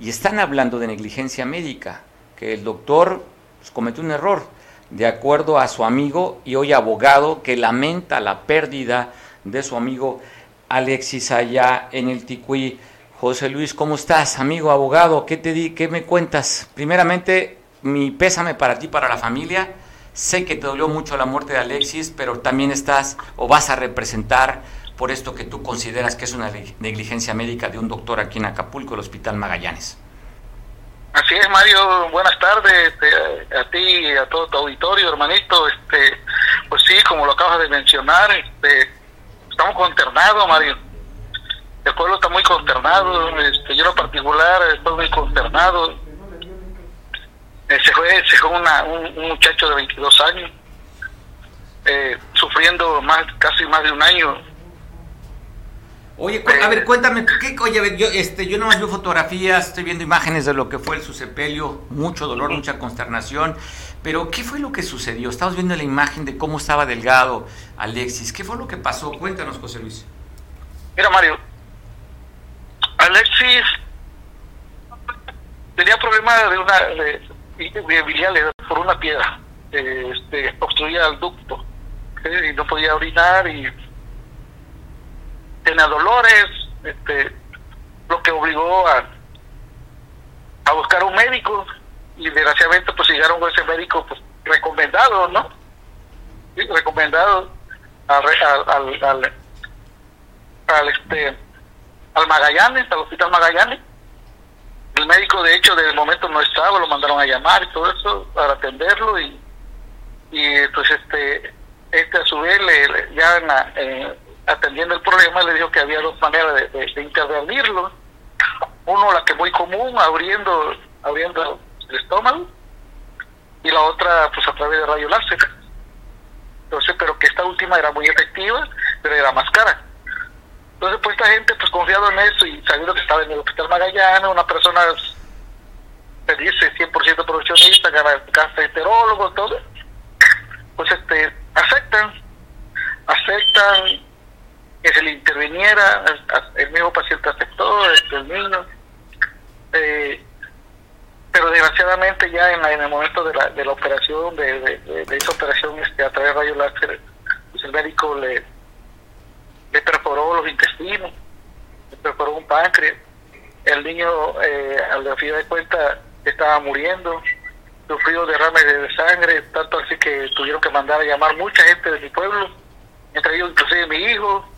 y están hablando de negligencia médica, que el doctor pues, cometió un error, de acuerdo a su amigo y hoy abogado que lamenta la pérdida de su amigo Alexis allá en el Ticuí. José Luis, ¿cómo estás, amigo abogado? ¿Qué te di? ¿Qué me cuentas? Primeramente, mi pésame para ti, para la familia. Sé que te dolió mucho la muerte de Alexis, pero también estás o vas a representar por esto que tú consideras que es una negligencia médica de un doctor aquí en Acapulco, el Hospital Magallanes. Así es, Mario. Buenas tardes este, a ti y a todo tu auditorio, hermanito. Este, pues sí, como lo acabas de mencionar, este, estamos consternados, Mario. El pueblo está muy consternado. Este, yo en lo particular estoy muy consternado. Eh, se fue, se fue una, un, un muchacho de 22 años, eh, sufriendo más, casi más de un año Oye, a ver, cuéntame, ¿qué, oye, a ver, yo, este, yo nomás veo fotografías, estoy viendo imágenes de lo que fue el su sepelio, mucho dolor, mucha consternación, pero ¿qué fue lo que sucedió? Estamos viendo la imagen de cómo estaba delgado Alexis, ¿qué fue lo que pasó? Cuéntanos, José Luis. Mira, Mario, Alexis tenía problemas de una de, por una piedra, este, obstruía el ducto y no podía orinar y tenía dolores, este, lo que obligó a a buscar un médico. Y desgraciadamente pues llegaron con ese médico pues recomendado, ¿no? Recomendado al, al, al, al, al, este al Magallanes, al hospital Magallanes. El médico de hecho de momento no estaba, lo mandaron a llamar y todo eso para atenderlo y y pues este este a su vez le, ya eh, atendiendo el problema le dijo que había dos maneras de, intervenirlo uno la que muy común abriendo abriendo el estómago y la otra pues a través de rayo láser Entonces, pero que esta última era muy efectiva, pero era más cara. Entonces, pues esta gente, pues confiado en eso y sabiendo que estaba en el Hospital Magallanes, una persona se dice 100% profesionista, gastroenterólogo, todo, pues este, aceptan, aceptan que se le interviniera, el mismo paciente aceptó, este, el niño, eh, pero desgraciadamente ya en, en, el momento de la, de la operación, de, de, esa operación este, a través de rayos láser, pues el médico le, le perforó los intestinos, perforó un páncreas, el niño eh, al fin de cuenta estaba muriendo, sufrió derrames de sangre, tanto así que tuvieron que mandar a llamar mucha gente de mi pueblo, entre ellos inclusive mi hijo,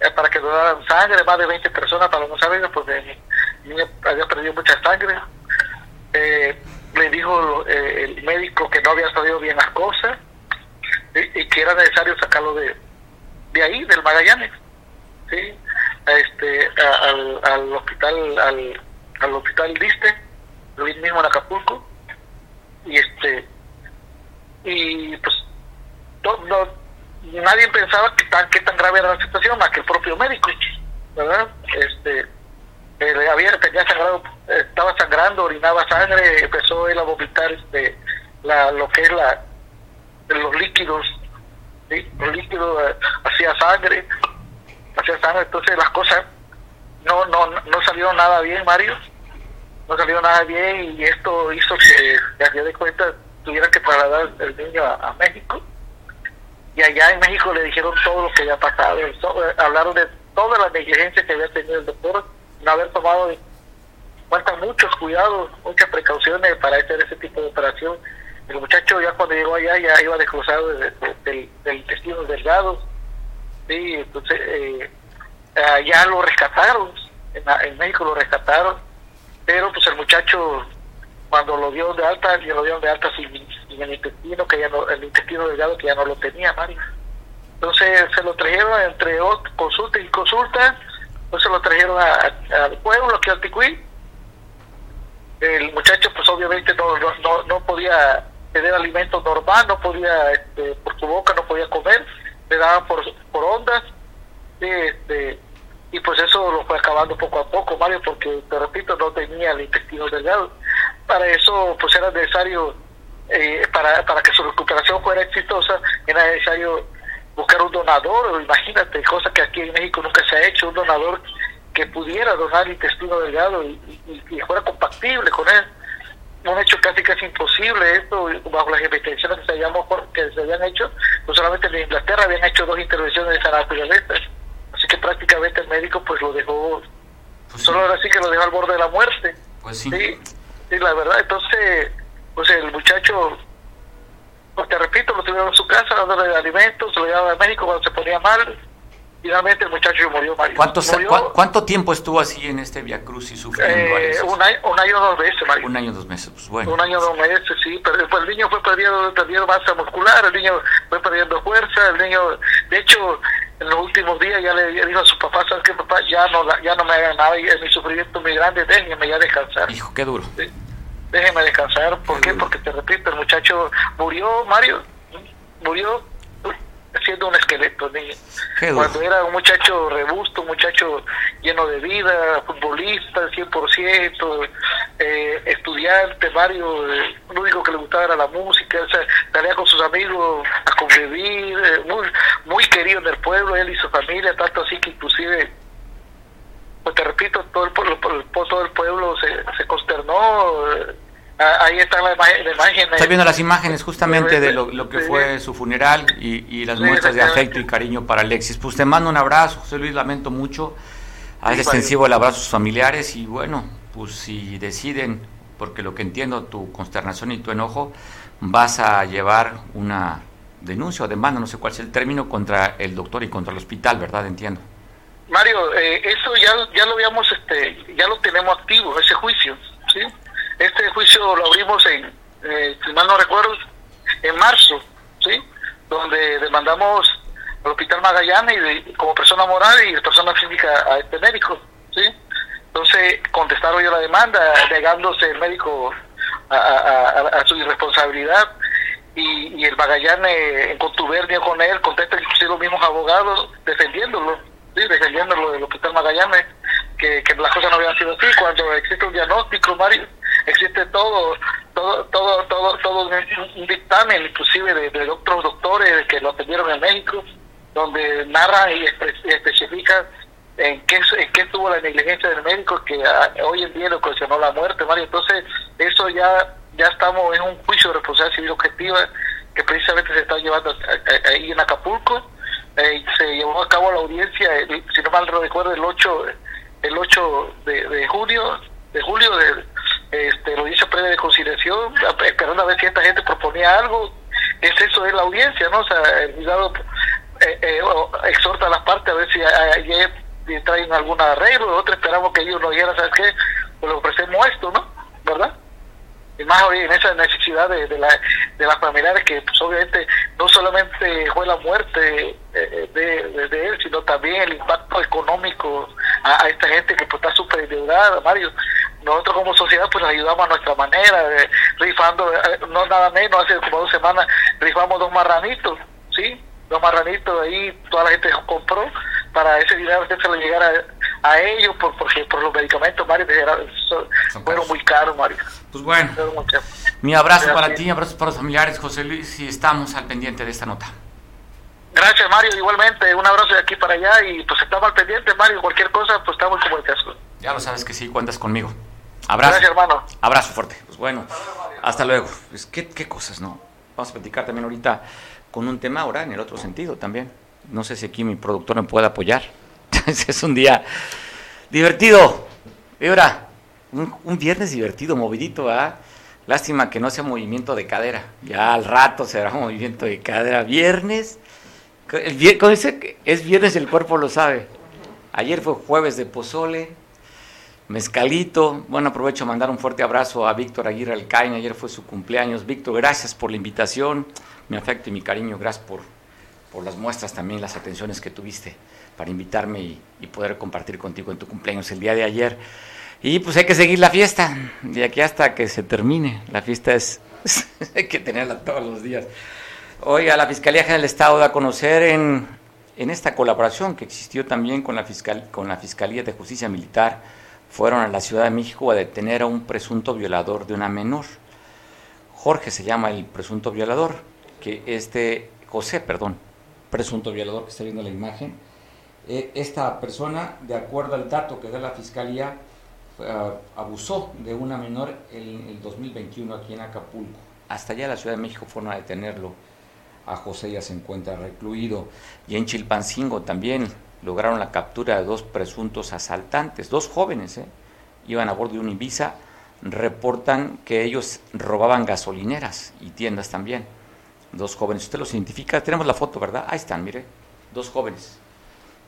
eh, para que donaran sangre, más de 20 personas, para no saber, pues mi niño había perdido mucha sangre. Eh, le dijo eh, el médico que no había salido bien las cosas y, que era necesario sacarlo de, de ahí, del Magallanes, ¿sí? este, al, al hospital, al, al hospital Liste, mismo en Acapulco, y este, y pues no, nadie pensaba que tan, qué tan grave era la situación más que el propio médico, ¿verdad? Este, eh, había, tenía sangrado, estaba sangrando, orinaba sangre, empezó él a vomitar este, la, lo que es la, los líquidos, los líquidos eh, hacía sangre, hacía sangre, entonces las cosas no, no, no salieron nada bien, Mario, no salió nada bien y esto hizo que, a día de cuenta, tuvieran que trasladar el niño a México y allá en México le dijeron todo lo que había pasado, eh, hablaron de toda la negligencia que había tenido el doctor, no haber tomado cuenta muchos cuidados, muchas precauciones para hacer ese tipo de operación. El muchacho ya cuando llegó allá ya iba desglosado del, intestino delgado, sí, entonces eh, allá lo rescataron, en, México lo rescataron, pero pues el muchacho cuando lo dio de alta, y lo dio de alta sin, el intestino, que ya no, el intestino delgado que ya no lo tenía, Mario. Entonces se lo trajeron entre consulta y consulta, entonces lo trajeron al pueblo, aquí al. El muchacho pues obviamente no, no, no podía tener alimento normal, no podía, este, por su boca no podía comer, le daban por, por ondas, este, y pues eso lo fue acabando poco a poco, Mario, porque te repito, no tenía el intestino delgado para eso pues era necesario, eh, para, para que su recuperación fuera exitosa, era necesario buscar un donador, imagínate, cosa que aquí en México nunca se ha hecho, un donador que pudiera donar intestino delgado y, fuera compatible con él. Un hecho casi casi imposible esto, bajo las investigaciones que se, que se habían hecho, no solamente en Inglaterra habían hecho dos intervenciones de esa naturaleza, así que prácticamente el médico pues lo dejó, pues solo ahora sí que lo dejó al borde de la muerte. Pues sí. Sí, la verdad, entonces, pues el muchacho, pues te repito, lo tuvieron en su casa dándole alimentos, lo llevaba a México cuando se ponía mal. Finalmente el muchacho murió, Mario. ¿Cuánto tiempo estuvo así en este Via Cruz y sufriendo? Eh, un, año, un año dos meses, Mario. Un año dos meses, pues bueno. Un año dos meses, sí, pero pues, el niño fue perdiendo, perdiendo masa muscular, el niño fue perdiendo fuerza, el niño, de hecho, en los últimos días ya le dijo a su papá, ¿sabes qué, papá? Ya no, ya no me haga nada, y mi sufrimiento muy grande, déjenme ya descansar. Hijo, qué duro. Déjeme descansar, ¿por qué? Porque te repito, el muchacho murió, Mario, murió siendo un esqueleto, niño. Cuando era un muchacho robusto, un muchacho lleno de vida, futbolista, 100%, eh, estudiante, Mario, eh, lo único que le gustaba era la música, o sea, salía con sus amigos a convivir, eh, muy, muy querido en el pueblo, él y su familia, tanto así que inclusive pues te repito, todo el pueblo, todo el pueblo se, se consternó. Ah, ahí están las imágenes. Está viendo las imágenes justamente de lo, que fue su funeral y, y las muestras de afecto y cariño para Alexis. Pues te mando un abrazo, José Luis, lamento mucho. Haz extensivo el abrazo a sus familiares y bueno, pues si deciden, porque lo que entiendo, tu consternación y tu enojo, vas a llevar una denuncia o demanda, no sé cuál es el término, contra el doctor y contra el hospital, ¿verdad? Entiendo. Mario, eh, eso ya, ya lo habíamos, este, ya lo tenemos activo, ese juicio, ¿sí? Este juicio lo abrimos en, eh, si mal no recuerdo, en marzo, ¿sí? Donde demandamos al Hospital Magallanes como persona moral y persona física a este médico, ¿sí? Entonces contestaron yo la demanda, negándose el médico a, a, su irresponsabilidad y, y el Magallanes en contubernio con él contesta inclusive los mismos abogados defendiéndolo, ¿sí? defendiéndolo de lo que está el Magallanes, que, que las cosas no habían sido así, cuando existe un diagnóstico, Mario, existe todo, todo, todo, todo, todo un, dictamen inclusive de, de otros doctores que lo atendieron en México, donde narran y espe- y especifican en qué, en qué tuvo la negligencia del médico que ah, hoy en día le ocasionó la muerte, Mario. Entonces, eso ya ya estamos en un juicio de responsabilidad civil objetiva que precisamente se está llevando ahí en Acapulco. Eh, se llevó a cabo la audiencia, si no mal recuerdo, el 8, el 8 de, de junio, de julio, de, este, la audiencia previa de conciliación, esperando a ver si esta gente proponía algo. Es eso de la audiencia, ¿no? O sea, el juzgado eh, eh, exhorta a las partes a ver si hay- traen algún arreglo, otro esperamos que ellos nos dijeran, ¿sabes qué? Pues le ofrecemos esto, ¿no? ¿Verdad? Y más hoy en esa necesidad de, de, la, de las familiares que pues, obviamente no solamente fue la muerte eh, de, él, sino también el impacto económico a, a esta gente que pues, está súper endeudada, Mario. Nosotros como sociedad pues ayudamos a nuestra manera, eh, rifando, no nada menos, hace como dos semanas rifamos dos marranitos, ¿sí? Dos marranitos ahí, toda la gente compró para ese dinero que se le llegara a, a ellos por, porque por los medicamentos, Mario, que era- fueron muy caros, Mario. Pues bueno, mi abrazo para ti, abrazo para los familiares, José Luis, y estamos al pendiente de esta nota. Gracias, Mario. Igualmente, un abrazo de aquí para allá y pues estamos al pendiente, Mario. Cualquier cosa, pues estamos en comunicación. Ya lo sabes que sí, cuentas conmigo. Abrazo. Gracias, hermano. Abrazo fuerte. Pues bueno, hasta luego. Pues qué, qué cosas, ¿no? Vamos a platicar también ahorita con un tema ahora en el otro sentido también. No sé si aquí mi productor me puede apoyar. <laughs> es un día divertido. Ahora, un, un viernes divertido, movidito, ¿ah? Lástima que no sea movimiento de cadera. Ya al rato será <laughs> movimiento de cadera. Viernes. El, vier- es viernes, el cuerpo lo sabe. Ayer fue jueves de pozole, mezcalito. Bueno, aprovecho a mandar un fuerte abrazo a Víctor Aguirre Alcaine. Ayer fue su cumpleaños. Víctor, gracias por la invitación. Mi afecto y mi cariño. Gracias por, por las muestras también, las atenciones que tuviste para invitarme y, y poder compartir contigo en tu cumpleaños el día de ayer. Y pues hay que seguir la fiesta, de aquí hasta que se termine. La fiesta es, <laughs> hay que tenerla todos los días. Oiga, la Fiscalía General del Estado da a conocer en, en esta colaboración que existió también con la, fiscal, con la Fiscalía de Justicia Militar, fueron a la Ciudad de México a detener a un presunto violador de una menor. Jorge se llama el presunto violador, que este, José, perdón, presunto violador que está viendo la imagen. Eh, esta persona, de acuerdo al dato que da la Fiscalía, ah, abusó de una menor en el 2021 aquí en Acapulco. Hasta allá la Ciudad de México fueron a detenerlo. A José ya se encuentra recluido. Y en Chilpancingo también lograron la captura de dos presuntos asaltantes, dos jóvenes, ¿eh? iban a bordo de un Ibiza, reportan que ellos robaban gasolineras y tiendas también. Dos jóvenes, usted los identifica, tenemos la foto, ¿verdad? Ahí están, mire, dos jóvenes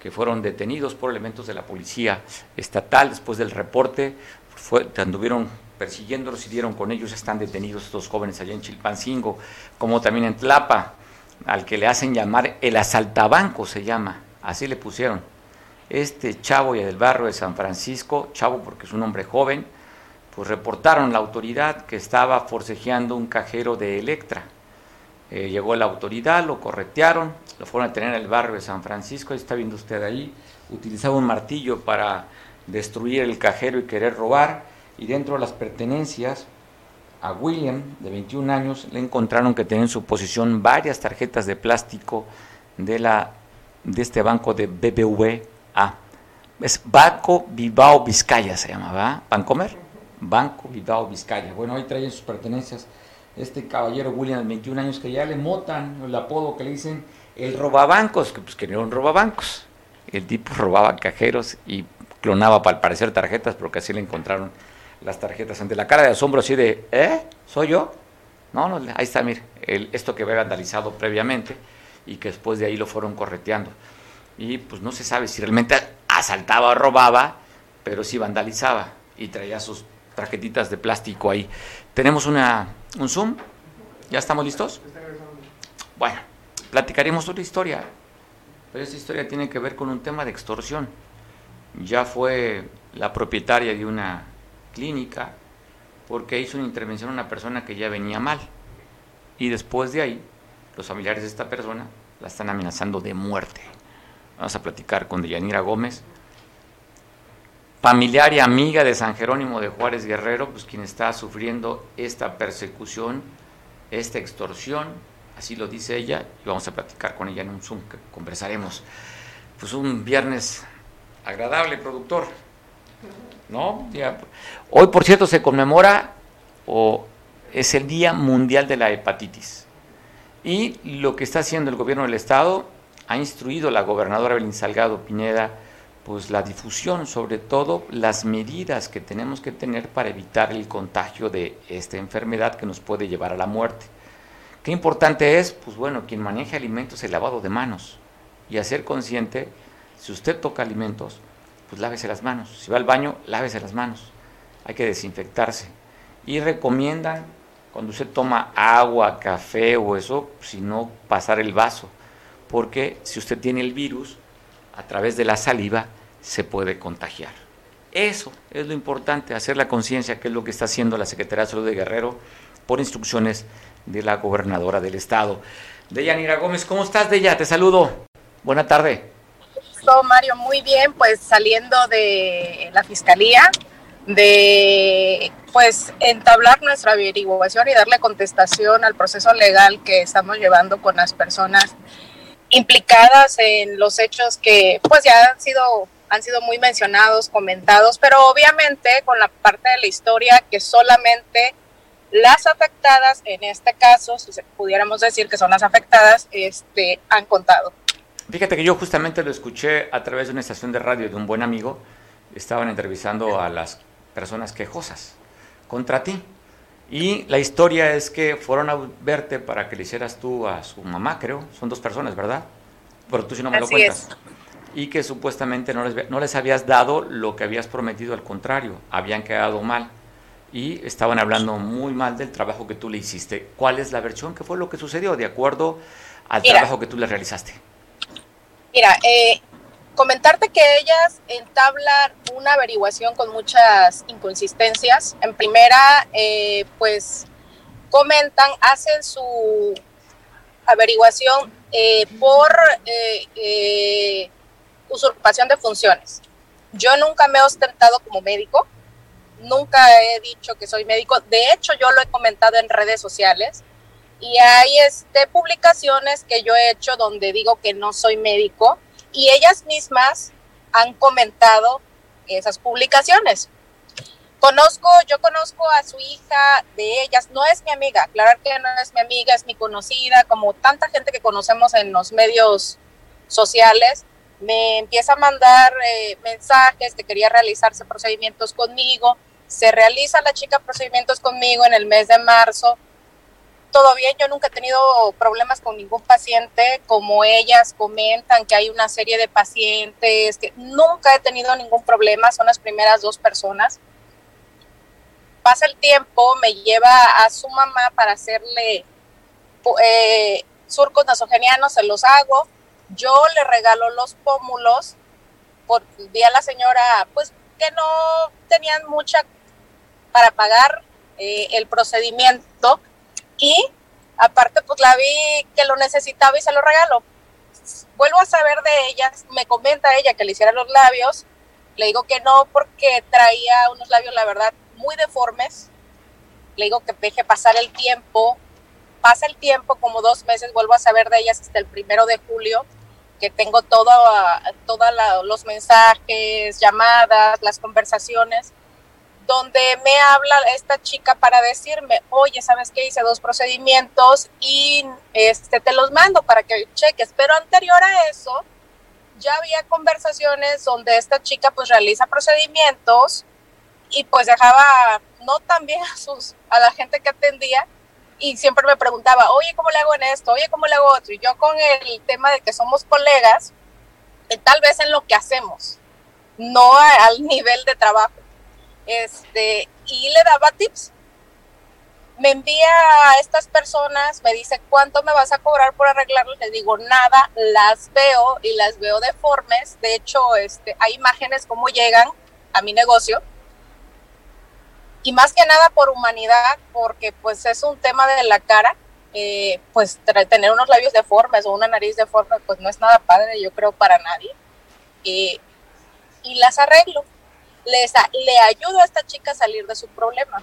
que fueron detenidos por elementos de la policía estatal después del reporte, fue, anduvieron persiguiéndolos y con ellos, están detenidos estos jóvenes allá en Chilpancingo, como también en Tlapa, al que le hacen llamar el asaltabanco se llama, así le pusieron. Este chavo y del barrio de San Francisco, chavo porque es un hombre joven, pues reportaron la autoridad que estaba forcejeando un cajero de Electra. Eh, llegó la autoridad, lo corretearon, lo fueron a tener en el barrio de San Francisco, ahí está viendo usted ahí, utilizaba un martillo para destruir el cajero y querer robar, y dentro de las pertenencias a William, de 21 años, le encontraron que tenía en su posesión varias tarjetas de plástico de, la, de este banco de BBVA. Es Banco Bilbao Vizcaya, se llamaba, ¿Bancomer? Banco Bilbao Vizcaya. Bueno, ahí traen sus pertenencias este caballero William, de 21 años, que ya le motan el apodo que le dicen el robabancos, que pues que no un robabancos. El tipo robaba cajeros y clonaba, al parecer, tarjetas, porque así le encontraron las tarjetas ante la cara de asombro así de, ¿eh? ¿Soy yo? No, no, ahí está, mire, el, esto que había vandalizado previamente y que después de ahí lo fueron correteando. Y pues no se sabe si realmente asaltaba o robaba, pero sí vandalizaba y traía sus tarjetitas de plástico ahí. Tenemos una, un Zoom, ¿ya estamos listos? Bueno, platicaremos otra historia, pero esta historia tiene que ver con un tema de extorsión. Ya fue la propietaria de una clínica porque hizo una intervención a una persona que ya venía mal. y después de ahí los familiares de esta persona la están amenazando de muerte. Vamos a platicar con Deyanira Gómez, familiar y amiga de San Jerónimo de Juárez Guerrero, pues quien está sufriendo esta persecución, esta extorsión, así lo dice ella, y vamos a platicar con ella en un Zoom, que conversaremos. Pues un viernes agradable, productor. ¿No? hoy, por cierto, se conmemora o es el Día Mundial de la Hepatitis. Y lo que está haciendo el gobierno del Estado, ha instruido la gobernadora Belín Salgado Piñeda, pues la difusión, sobre todo las medidas que tenemos que tener para evitar el contagio de esta enfermedad que nos puede llevar a la muerte. Qué importante es, pues bueno, quien maneja alimentos, el lavado de manos y hacer consciente, si usted toca alimentos, pues lávese las manos. Si va al baño, lávese las manos. Hay que desinfectarse. Y recomiendan cuando usted toma agua, café o eso, si no pasar el vaso, porque si usted tiene el virus, a través de la saliva se puede contagiar. Eso es lo importante, hacer la conciencia, que es lo que está haciendo la Secretaría de Salud de Guerrero por instrucciones de la gobernadora del estado. Deyanira Gómez, ¿cómo estás, Deya? Te saludo. Buena tarde. Mario, muy bien, pues saliendo de la fiscalía, de pues entablar nuestra averiguación y darle contestación al proceso legal que estamos llevando con las personas implicadas en los hechos que pues ya han sido han sido muy mencionados, comentados, pero obviamente con la parte de la historia que solamente las afectadas, en este caso, si pudiéramos decir que son las afectadas, este, han contado. Fíjate que yo justamente lo escuché a través de una estación de radio de un buen amigo. Estaban entrevistando a las personas quejosas contra ti. Y la historia es que fueron a verte para que le hicieras tú a su mamá, creo. Son dos personas, ¿verdad? Pero tú si no me lo cuentas. Y que supuestamente no les, no les habías dado lo que habías prometido, al contrario, habían quedado mal. Y estaban hablando muy mal del trabajo que tú le hiciste. ¿Cuál es la versión? ¿Qué fue lo que sucedió de acuerdo al trabajo que tú le realizaste? Mira, eh, comentarte que ellas entablan una averiguación con muchas inconsistencias. En primera, eh, pues comentan, hacen su averiguación eh, por eh, usurpación de funciones. Yo nunca me he ostentado como médico, nunca he dicho que soy médico, de hecho yo lo he comentado en redes sociales y hay este, publicaciones que yo he hecho donde digo que no soy médico y ellas mismas han comentado esas publicaciones. Conozco, yo conozco a su hija de ellas, no es mi amiga, aclarar que no es mi amiga, es mi conocida, como tanta gente que conocemos en los medios sociales, me empieza a mandar eh, mensajes que quería realizarse procedimientos conmigo, se realiza la chica procedimientos conmigo en el mes de marzo, todo bien, yo nunca he tenido problemas con ningún paciente, como ellas comentan que hay una serie de pacientes, que nunca he tenido ningún problema, son las primeras dos personas. Pasa el tiempo, me lleva a su mamá para hacerle eh, surcos nasogenianos, se los hago, yo le regalo los pómulos, por, vi a la señora, pues que no tenían mucha para pagar eh, el procedimiento, y aparte pues la vi que lo necesitaba y se lo regaló. Vuelvo a saber de ella, me comenta ella que le hiciera los labios, le digo que no porque traía unos labios la verdad muy deformes, le digo que deje pasar el tiempo, pasa el tiempo como dos meses, vuelvo a saber de ellas hasta el primero de julio, que tengo todos todo los mensajes, llamadas, las conversaciones, donde me habla esta chica para decirme, oye, ¿sabes qué? Hice dos procedimientos y este, te los mando para que cheques. Pero anterior a eso, ya había conversaciones donde esta chica pues realiza procedimientos y pues dejaba no tan bien a, a la gente que atendía y siempre me preguntaba, oye, ¿cómo le hago en esto? Oye, ¿cómo le hago otro? Y yo con el tema de que somos colegas, eh, tal vez en lo que hacemos, no al nivel de trabajo este, y le daba tips. Me envía a estas personas, me dice, ¿cuánto me vas a cobrar por arreglarlo? Le digo, nada, las veo y las veo deformes. De hecho, este, hay imágenes cómo llegan a mi negocio. Y más que nada por humanidad, porque pues es un tema de la cara. eh, pues tener unos labios deformes o una nariz deforme, pues no es nada padre, yo creo, para nadie. y las arreglo. Le ayudo a esta chica a salir de su problema.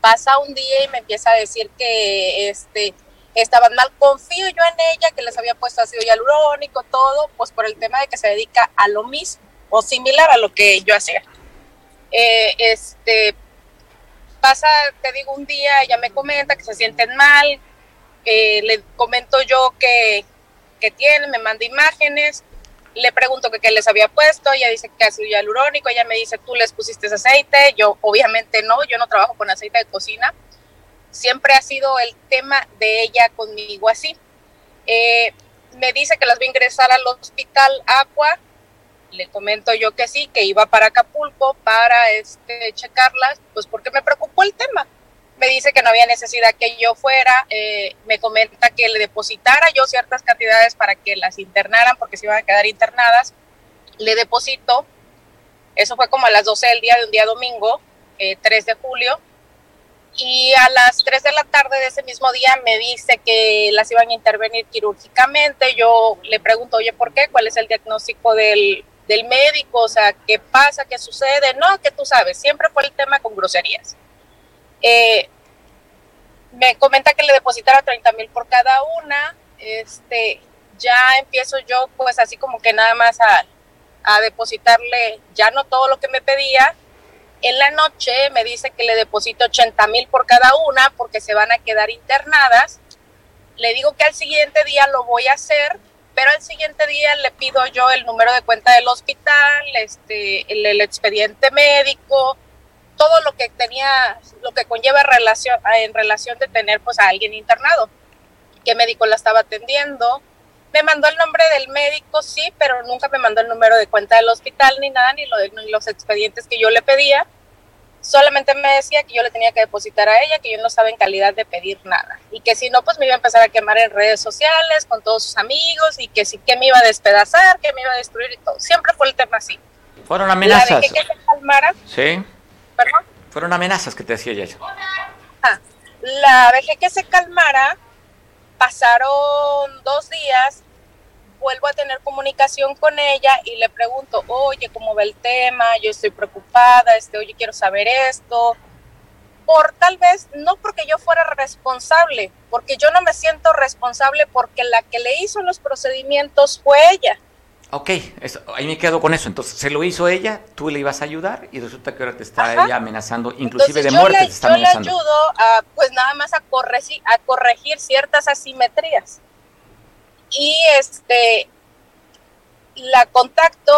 Pasa un día y me empieza a decir que este, estaban mal. Confío yo en ella, que les había puesto ácido hialurónico, todo, pues por el tema de que se dedica a lo mismo o similar a lo que yo hacía. Eh, este, pasa, te digo, un día ella me comenta que se sienten mal, eh, le comento yo que, que tienen, me manda imágenes, le pregunto que qué les había puesto, ella dice que ácido hialurónico, ella me dice, tú les pusiste aceite, yo obviamente no, yo no trabajo con aceite de cocina, siempre ha sido el tema de ella conmigo así. Eh, me dice que las voy a ingresar al hospital Aqua, le comento yo que sí, que iba para Acapulco para este, checarlas, pues porque me preocupó el tema. Me dice que no había necesidad que yo fuera, eh, me comenta que le depositara yo ciertas cantidades para que las internaran porque se iban a quedar internadas. Le deposito, eso fue como a las 12 del día de un día domingo, 3 eh, de julio, y a las 3 de la tarde de ese mismo día me dice que las iban a intervenir quirúrgicamente. Yo le pregunto, oye, ¿por qué? ¿Cuál es el diagnóstico del, del médico? O sea, ¿qué pasa? ¿Qué sucede? No, que tú sabes, siempre fue el tema con groserías. Eh, me comenta que le depositara 30 mil por cada una. Este, ya empiezo yo, pues así como que nada más a, a depositarle ya no todo lo que me pedía, en la noche me dice que le deposito 80 mil por cada una porque se van a quedar internadas. Le digo que al siguiente día lo voy a hacer, pero al siguiente día le pido yo el número de cuenta del hospital, este, el, expediente médico, todo lo que tenía, lo que conlleva relación, en relación de tener pues a alguien internado, qué médico la estaba atendiendo. Me mandó el nombre del médico, sí, pero nunca me mandó el número de cuenta del hospital ni nada, ni, lo ni los expedientes que yo le pedía solamente me decía que yo le tenía que depositar a ella, que yo no estaba en calidad de pedir nada y que si no, pues me iba a empezar a quemar en redes sociales con todos sus amigos y que sí que me iba a despedazar, que me iba a destruir y todo. Siempre fue el tema así. Fueron amenazas. La que se calmara. Sí. ¿Perdón? Fueron amenazas que te decía ella. Ah, la dejé que se calmara. Pasaron dos días vuelvo a tener comunicación con ella y le pregunto, oye, ¿cómo va el tema? Yo estoy preocupada, este, oye, quiero saber esto. Por tal vez, no porque yo fuera responsable, porque yo no me siento responsable porque la que le hizo los procedimientos fue ella. Ok, ahí me quedo con eso. Entonces, se lo hizo ella, tú le ibas a ayudar y resulta que ahora te está ella amenazando, inclusive de muerte te está amenazando. Yo le ayudo a, pues nada más a corregir, a corregir ciertas asimetrías y este la contacto,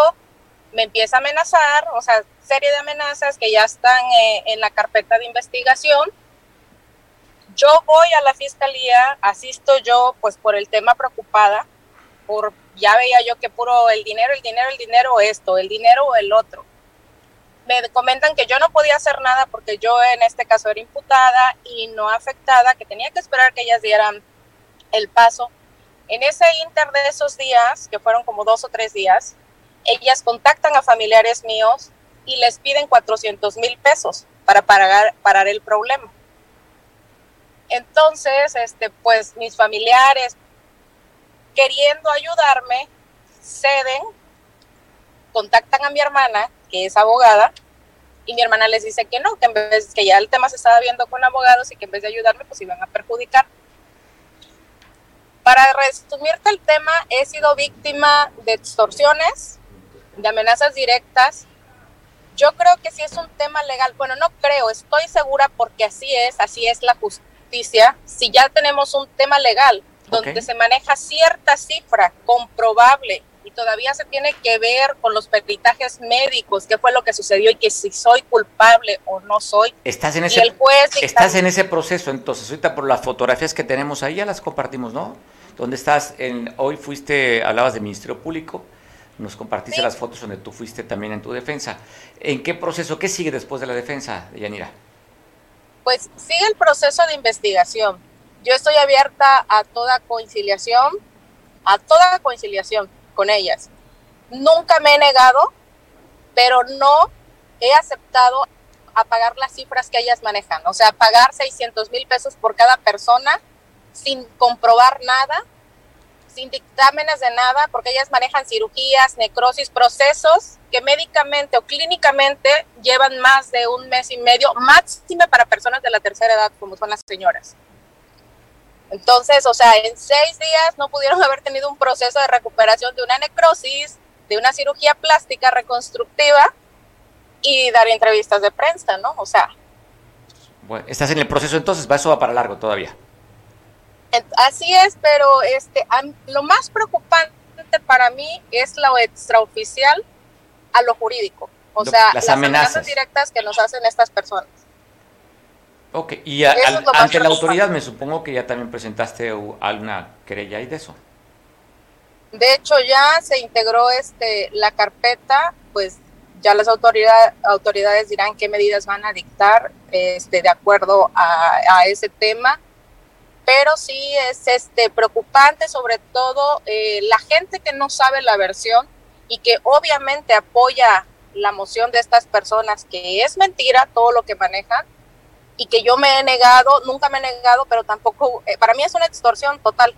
me empieza a amenazar, o sea, serie de amenazas que ya están eh, en la carpeta de investigación. Yo voy a la fiscalía, asisto yo, pues por el tema preocupada, por ya veía yo que puro el dinero, el dinero, el dinero, esto, el dinero o el otro. Me comentan que yo no podía hacer nada porque yo en este caso era imputada y no afectada, que tenía que esperar que ellas dieran el paso en ese inter de esos días, que fueron como dos o tres días, ellas contactan a familiares míos y les piden 400 mil pesos para pagar, parar el problema. Entonces, este, pues mis familiares, queriendo ayudarme, ceden, contactan a mi hermana, que es abogada, y mi hermana les dice que no, que en vez que ya el tema se estaba viendo con abogados y que en vez de ayudarme, pues iban a perjudicar. Para resumirte el tema, he sido víctima de extorsiones, de amenazas directas. Yo creo que si es un tema legal, bueno, no creo, estoy segura porque así es, así es la justicia. Si ya tenemos un tema legal donde se maneja cierta cifra comprobable y todavía se tiene que ver con los peritajes médicos, qué fue lo que sucedió y que si soy culpable o no soy. Estás en ese, estás en ese proceso, entonces ahorita por las fotografías que tenemos ahí ya las compartimos, ¿no? ¿Dónde estás? En, hoy fuiste, hablabas de Ministerio Público, nos compartiste las fotos donde tú fuiste también en tu defensa. ¿En qué proceso, qué sigue después de la defensa, Yanira? Pues sigue el proceso de investigación. Yo estoy abierta a toda conciliación, a toda conciliación con ellas. Nunca me he negado, pero no he aceptado a pagar las cifras que ellas manejan. O sea, pagar 600 mil pesos por cada persona sin comprobar nada, sin dictámenes de nada, porque ellas manejan cirugías, necrosis, procesos que médicamente o clínicamente llevan más de un mes y medio, máximo para personas de la tercera edad, como son las señoras. Entonces, o sea, en seis días no pudieron <laughs> haber tenido un proceso de recuperación de una necrosis, de una cirugía plástica reconstructiva y dar entrevistas de prensa, ¿no? O sea. Bueno, estás en el proceso entonces, va eso va para largo todavía. Así es, pero este, lo más preocupante para mí es lo extraoficial a lo jurídico. O sea, las, amenazas. directas que nos hacen estas personas. Ok, y ante la autoridad me supongo que ya también presentaste alguna querella y de eso. De hecho, ya se integró este la carpeta, pues ya las autoridad, autoridades dirán qué medidas van a dictar este, de acuerdo a, a ese tema pero sí es este, preocupante, sobre todo eh, la gente que no sabe la versión y que obviamente apoya la moción de estas personas, que es mentira todo lo que manejan y que yo me he negado, nunca me he negado, pero tampoco, eh, para mí es una extorsión total.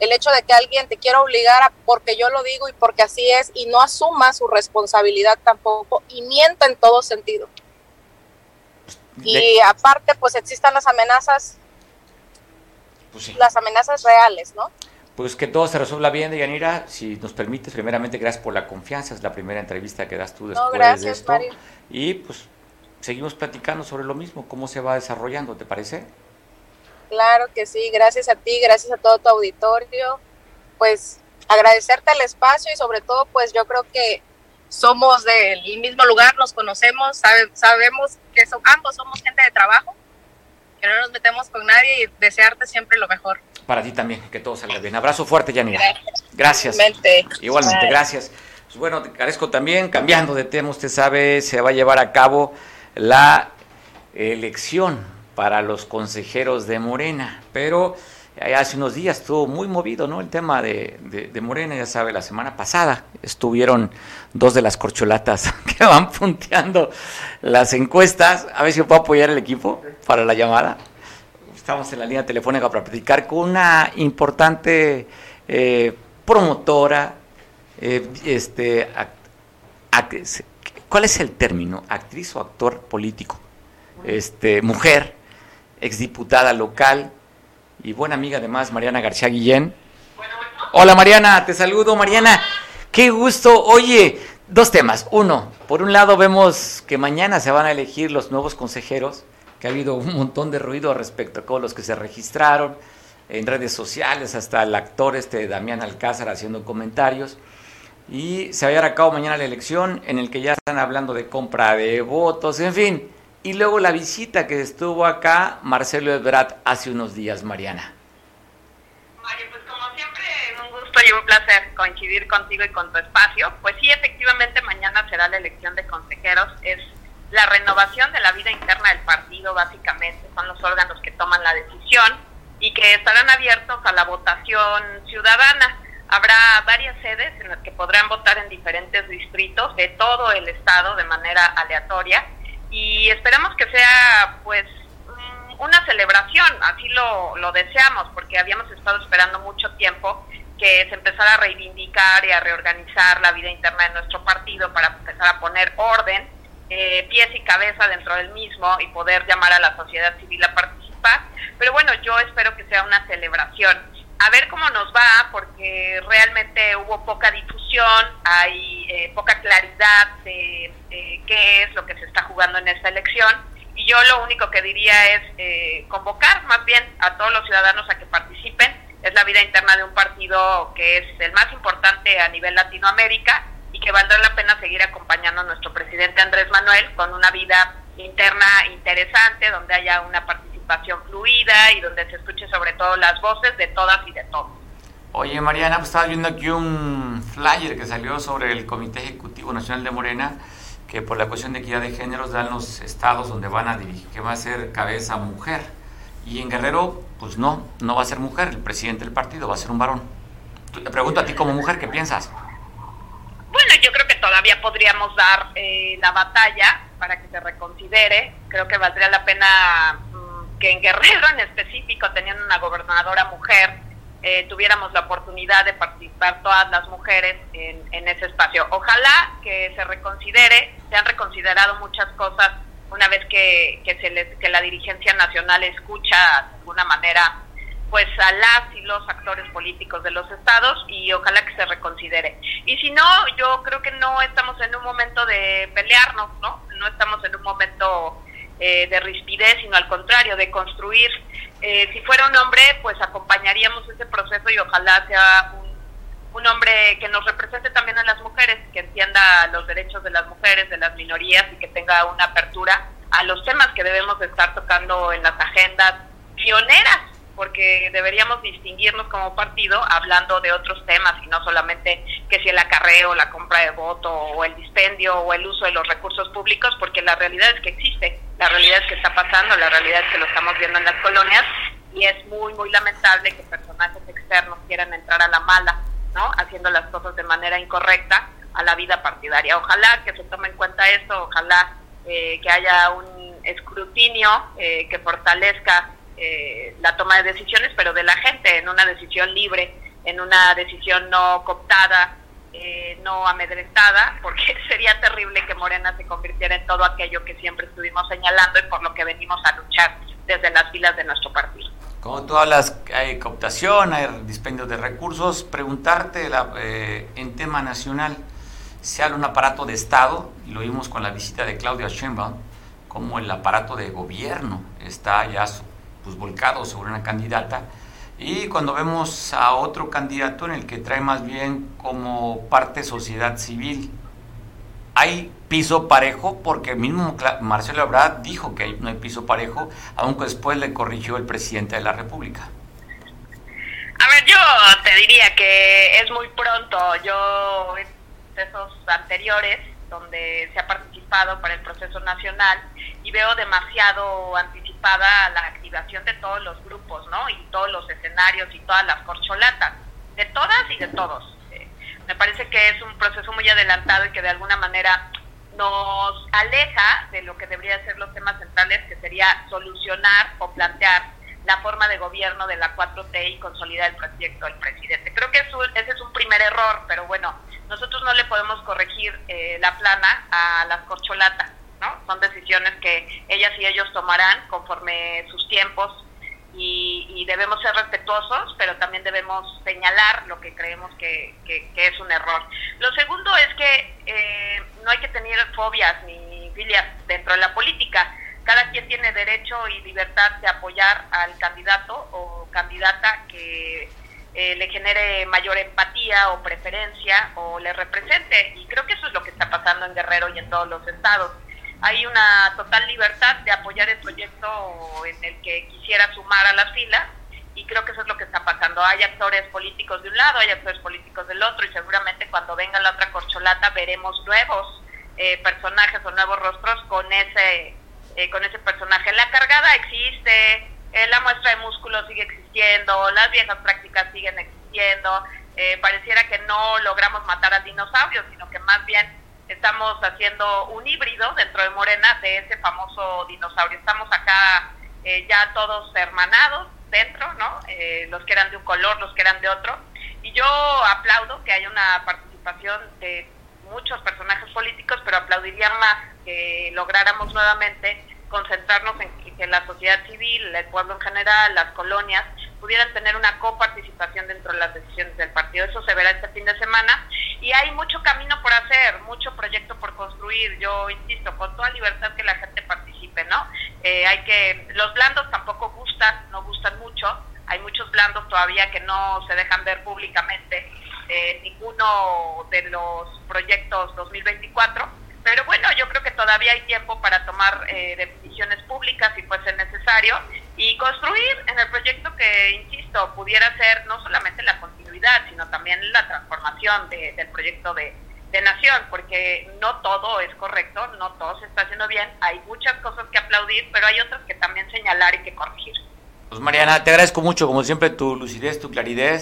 El hecho de que alguien te quiera obligar a, porque yo lo digo y porque así es, y no asuma su responsabilidad tampoco y mienta en todo sentido. Y aparte, pues existan las amenazas pues las amenazas reales, ¿no? Pues que todo se resuelva bien, Deyanira. Si nos permites, primeramente, gracias por la confianza. Es la primera entrevista que das tú después de esto. Y pues seguimos platicando sobre lo mismo, cómo se va desarrollando, ¿te parece? Claro que sí, gracias a ti, gracias a todo tu auditorio. Pues agradecerte el espacio y sobre todo, pues yo creo que somos del mismo lugar, nos conocemos, sabemos que ambos somos gente de trabajo que no nos metemos con nadie y desearte siempre lo mejor. Para ti también, que todo salga bien. Abrazo fuerte, Yanira. Gracias. Igualmente, gracias. Pues bueno, te carezco también, cambiando de tema, usted sabe, se va a llevar a cabo la elección para los consejeros de Morena, pero hace unos días estuvo muy movido, ¿no? El tema de, de, Morena, ya sabe, la semana pasada estuvieron dos de las corcholatas <laughs> que van punteando las encuestas. A ver si puedo apoyar el equipo para la llamada. Estamos en la línea telefónica para platicar con una importante eh, promotora, eh, este, ¿cuál es el término? ¿Actriz o actor político? Este, mujer, exdiputada local, y buena amiga además, Mariana García Guillén. Hola Mariana, te saludo Mariana. Qué gusto. Oye, dos temas. Uno, por un lado vemos que mañana se van a elegir los nuevos consejeros, que ha habido un montón de ruido respecto a todos los que se registraron en redes sociales, hasta el actor este Damián Alcázar haciendo comentarios. Y se va a llevar a cabo mañana la elección en el que ya están hablando de compra de votos, en fin. Y luego la visita que estuvo acá Marcelo Ebrard hace unos días, Mariana. Mario, pues como siempre, un gusto y un placer coincidir contigo y con tu espacio. Pues sí, efectivamente, mañana será la elección de consejeros. Es la renovación de la vida interna del partido, básicamente. Son los órganos que toman la decisión y que estarán abiertos a la votación ciudadana. Habrá varias sedes en las que podrán votar en diferentes distritos de todo el estado de manera aleatoria y esperamos que sea pues una celebración, así lo, lo deseamos, porque habíamos estado esperando mucho tiempo que se empezara a reivindicar y a reorganizar la vida interna de nuestro partido para empezar a poner orden, eh, pies y cabeza dentro del mismo y poder llamar a la sociedad civil a participar. Pero bueno, yo espero que sea una celebración a ver cómo nos va, porque realmente hubo poca difusión, hay eh, poca claridad de, qué es lo que se está jugando en esta elección. Y yo lo único que diría es eh, convocar más bien a todos los ciudadanos a que participen. Es la vida interna de un partido que es el más importante a nivel Latinoamérica y que valdrá la pena seguir acompañando a nuestro presidente Andrés Manuel con una vida interna interesante, donde haya una participación participación fluida y donde se escuche sobre todo las voces de todas y de todos. Oye, Mariana, pues estabas viendo aquí un flyer que salió sobre el Comité Ejecutivo Nacional de Morena, que por la cuestión de equidad de géneros dan los estados donde van a dirigir, que va a ser cabeza mujer. Y en Guerrero, pues no, no va a ser mujer, el presidente del partido va a ser un varón. Te pregunto a ti como mujer, ¿qué piensas? Bueno, yo creo que todavía podríamos dar eh, la batalla para que se reconsidere. Creo que valdría la pena que en Guerrero en específico, teniendo una gobernadora mujer, eh, tuviéramos la oportunidad de participar todas las mujeres en, ese espacio. Ojalá que se reconsidere, se han reconsiderado muchas cosas una vez que, que, se les, que la dirigencia nacional escucha de alguna manera pues a las y los actores políticos de los estados y ojalá que se reconsidere. Y si no, yo creo que no estamos en un momento de pelearnos, ¿no? No estamos en un momento eh, de rispidez, sino al contrario, de construir. Eh, si fuera un hombre, pues acompañaríamos ese proceso y ojalá sea un, hombre que nos represente también a las mujeres, que entienda los derechos de las mujeres, de las minorías y que tenga una apertura a los temas que debemos estar tocando en las agendas pioneras porque deberíamos distinguirnos como partido hablando de otros temas y no solamente que si el acarreo, la compra de voto o el dispendio o el uso de los recursos públicos, porque la realidad es que existe, la realidad es que está pasando, la realidad es que lo estamos viendo en las colonias y es muy, muy lamentable que personajes externos quieran entrar a la mala, ¿no? Haciendo las cosas de manera incorrecta a la vida partidaria. Ojalá que se tome en cuenta esto, ojalá eh, que haya un escrutinio eh, que fortalezca eh, la toma de decisiones, pero de la gente, en una decisión libre, en una decisión no cooptada, eh, no amedrentada, porque <laughs> sería terrible que Morena se convirtiera en todo aquello que siempre estuvimos señalando y por lo que venimos a luchar desde las filas de nuestro partido. Como todas las hay cooptación, hay dispendio de recursos, preguntarte eh, en tema nacional, se habla un aparato de Estado, y lo vimos con la visita de Claudia Sheinbaum, como el aparato de gobierno está ya pues, volcado sobre una candidata. Y cuando vemos a otro candidato en el que trae más bien como parte sociedad civil, hay piso parejo, porque mismo Marcelo Ebrard dijo que no hay piso parejo, aunque después le corrigió el presidente de la República. A ver, yo te diría que es muy pronto. Yo, esos anteriores, donde se ha participado para el proceso nacional, y veo demasiado anticipada la activación de todos los grupos, ¿no? Y todos los escenarios y todas las corcholatas, de todas y de todos. Eh, me parece que es un proceso muy adelantado y que de alguna manera nos aleja de lo que deberían ser los temas centrales, que sería solucionar o plantear la forma de gobierno de la 4T y consolidar el proyecto del presidente. Creo que eso, ese es un primer error, pero bueno, nosotros no le podemos corregir eh, la plana a las corcholatas, ¿no? Son decisiones que ellas y ellos tomarán conforme sus tiempos y, debemos ser respetuosos, pero también debemos señalar lo que creemos que, que, es un error. Lo segundo es que eh, no hay que tener fobias ni filias dentro de la política. Cada quien tiene derecho y libertad de apoyar al candidato o candidata que eh, le genere mayor empatía o preferencia o le represente. Y creo que eso es lo que está pasando en Guerrero y en todos los estados hay una total libertad de apoyar el proyecto en el que quisiera sumar a las filas y creo que eso es lo que está pasando. Hay actores políticos de un lado, hay actores políticos del otro y seguramente cuando venga la otra corcholata veremos nuevos eh, personajes o nuevos rostros con ese eh, con ese personaje. La cargada existe, eh, la muestra de músculo sigue existiendo, las viejas prácticas siguen existiendo. pareciera que no logramos matar al dinosaurio, sino que más bien estamos haciendo un híbrido dentro de Morena de ese famoso dinosaurio. Estamos acá eh, ya todos hermanados dentro, ¿no? Eh, los que eran de un color, los que eran de otro. Y yo aplaudo que haya una participación de muchos personajes políticos, pero aplaudiría más que lográramos nuevamente concentrarnos en que la sociedad civil, el pueblo en general, las colonias, pudieran tener una coparticipación dentro de las decisiones del partido. Eso se verá este fin de semana y hay mucho camino por hacer, mucho proyecto por construir. Yo insisto, con toda libertad que la gente participe, ¿no? Eh, hay que los blandos tampoco gustan, no gustan mucho. Hay muchos blandos todavía que no se dejan ver públicamente eh, ninguno de los proyectos 2024. Pero bueno, yo creo que todavía hay tiempo para tomar eh, decisiones públicas si fuese necesario y construir en el proyecto que, insisto, pudiera ser no solamente la continuidad, sino también la transformación del proyecto de, de nación, porque no todo es correcto, no todo se está haciendo bien, hay muchas cosas que aplaudir, pero hay otras que también señalar y que corregir. Pues Mariana, te agradezco mucho, como siempre, tu lucidez, tu claridad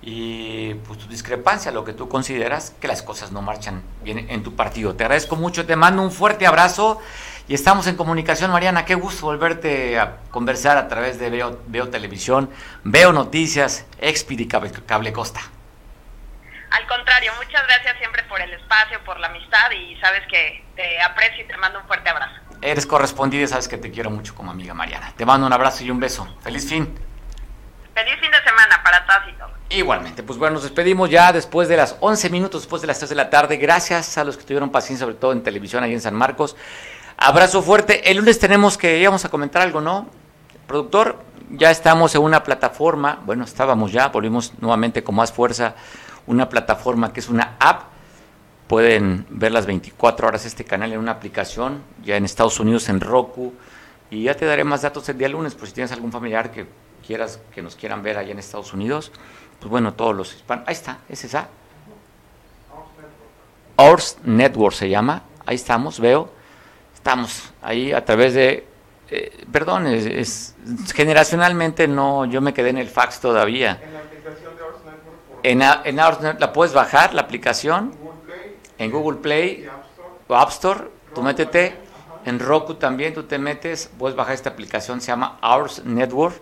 y pues tu discrepancia, lo que tú consideras que las cosas no marchan bien en tu partido. Te agradezco mucho, te mando un fuerte abrazo Y estamos en comunicación, Mariana. Qué gusto volverte a conversar a través de Veo, Veo Televisión, Veo Noticias, Expidi Cable, Cable Costa. Al contrario, muchas gracias siempre por el espacio, por la amistad y sabes que te aprecio y te mando un fuerte abrazo. Eres correspondida y sabes que te quiero mucho como amiga Mariana. Te mando un abrazo y un beso. Feliz fin. Feliz fin de semana para todos y todos. Igualmente, pues bueno, nos despedimos ya después de las 11 minutos, después de las 3 de la tarde. Gracias a los que tuvieron paciencia, sobre todo en televisión ahí en San Marcos. Abrazo fuerte. El lunes tenemos que íbamos a comentar algo, ¿no? Productor, ya estamos en una plataforma, bueno, estábamos ya, volvimos nuevamente con más fuerza, una plataforma que es una app. Pueden ver las 24 horas este canal en una aplicación, ya en Estados Unidos en Roku. Y ya te daré más datos el día lunes, por si tienes algún familiar que quieras que nos quieran ver allá en Estados Unidos. Pues bueno, todos los hispanos. Ahí está, es esa. Ors Network se llama. Ahí estamos, veo. Estamos ahí a través de. Eh, perdón, es, es, generacionalmente no, yo me quedé en el fax todavía. En la aplicación de Ors Network. En, a- en Ars Net- la puedes bajar, la aplicación, en Google Play o App Store, tú métete, en Roku también tú te metes, puedes bajar esta aplicación, se llama Ours Network,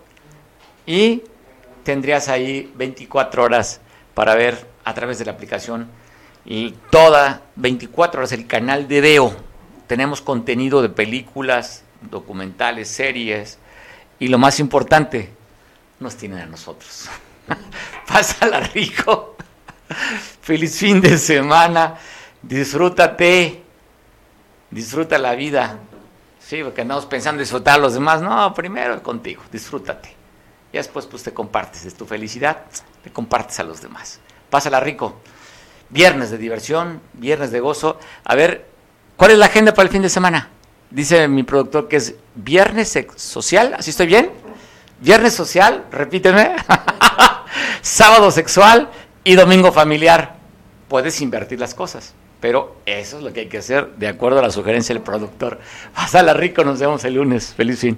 y tendrías ahí 24 horas para ver a través de la aplicación y toda 24 horas el canal de Veo. Tenemos contenido de películas, documentales, series, y lo más importante, nos tienen a nosotros. <laughs> Pásala rico. Feliz fin de semana. Disfrútate. Disfruta la vida. Sí, porque andamos pensando en disfrutar a los demás. No, primero contigo. Disfrútate. Y después pues te compartes. Es tu felicidad. Te compartes a los demás. Pásala rico. Viernes de diversión. Viernes de gozo. A ver, ¿cuál es la agenda para el fin de semana? Dice mi productor que es viernes social. ¿Así estoy bien? Viernes social, repíteme. <laughs> Sábado sexual y domingo familiar. Puedes invertir las cosas, pero eso es lo que hay que hacer de acuerdo a la sugerencia del productor. Pásala rico, nos vemos el lunes. Feliz fin.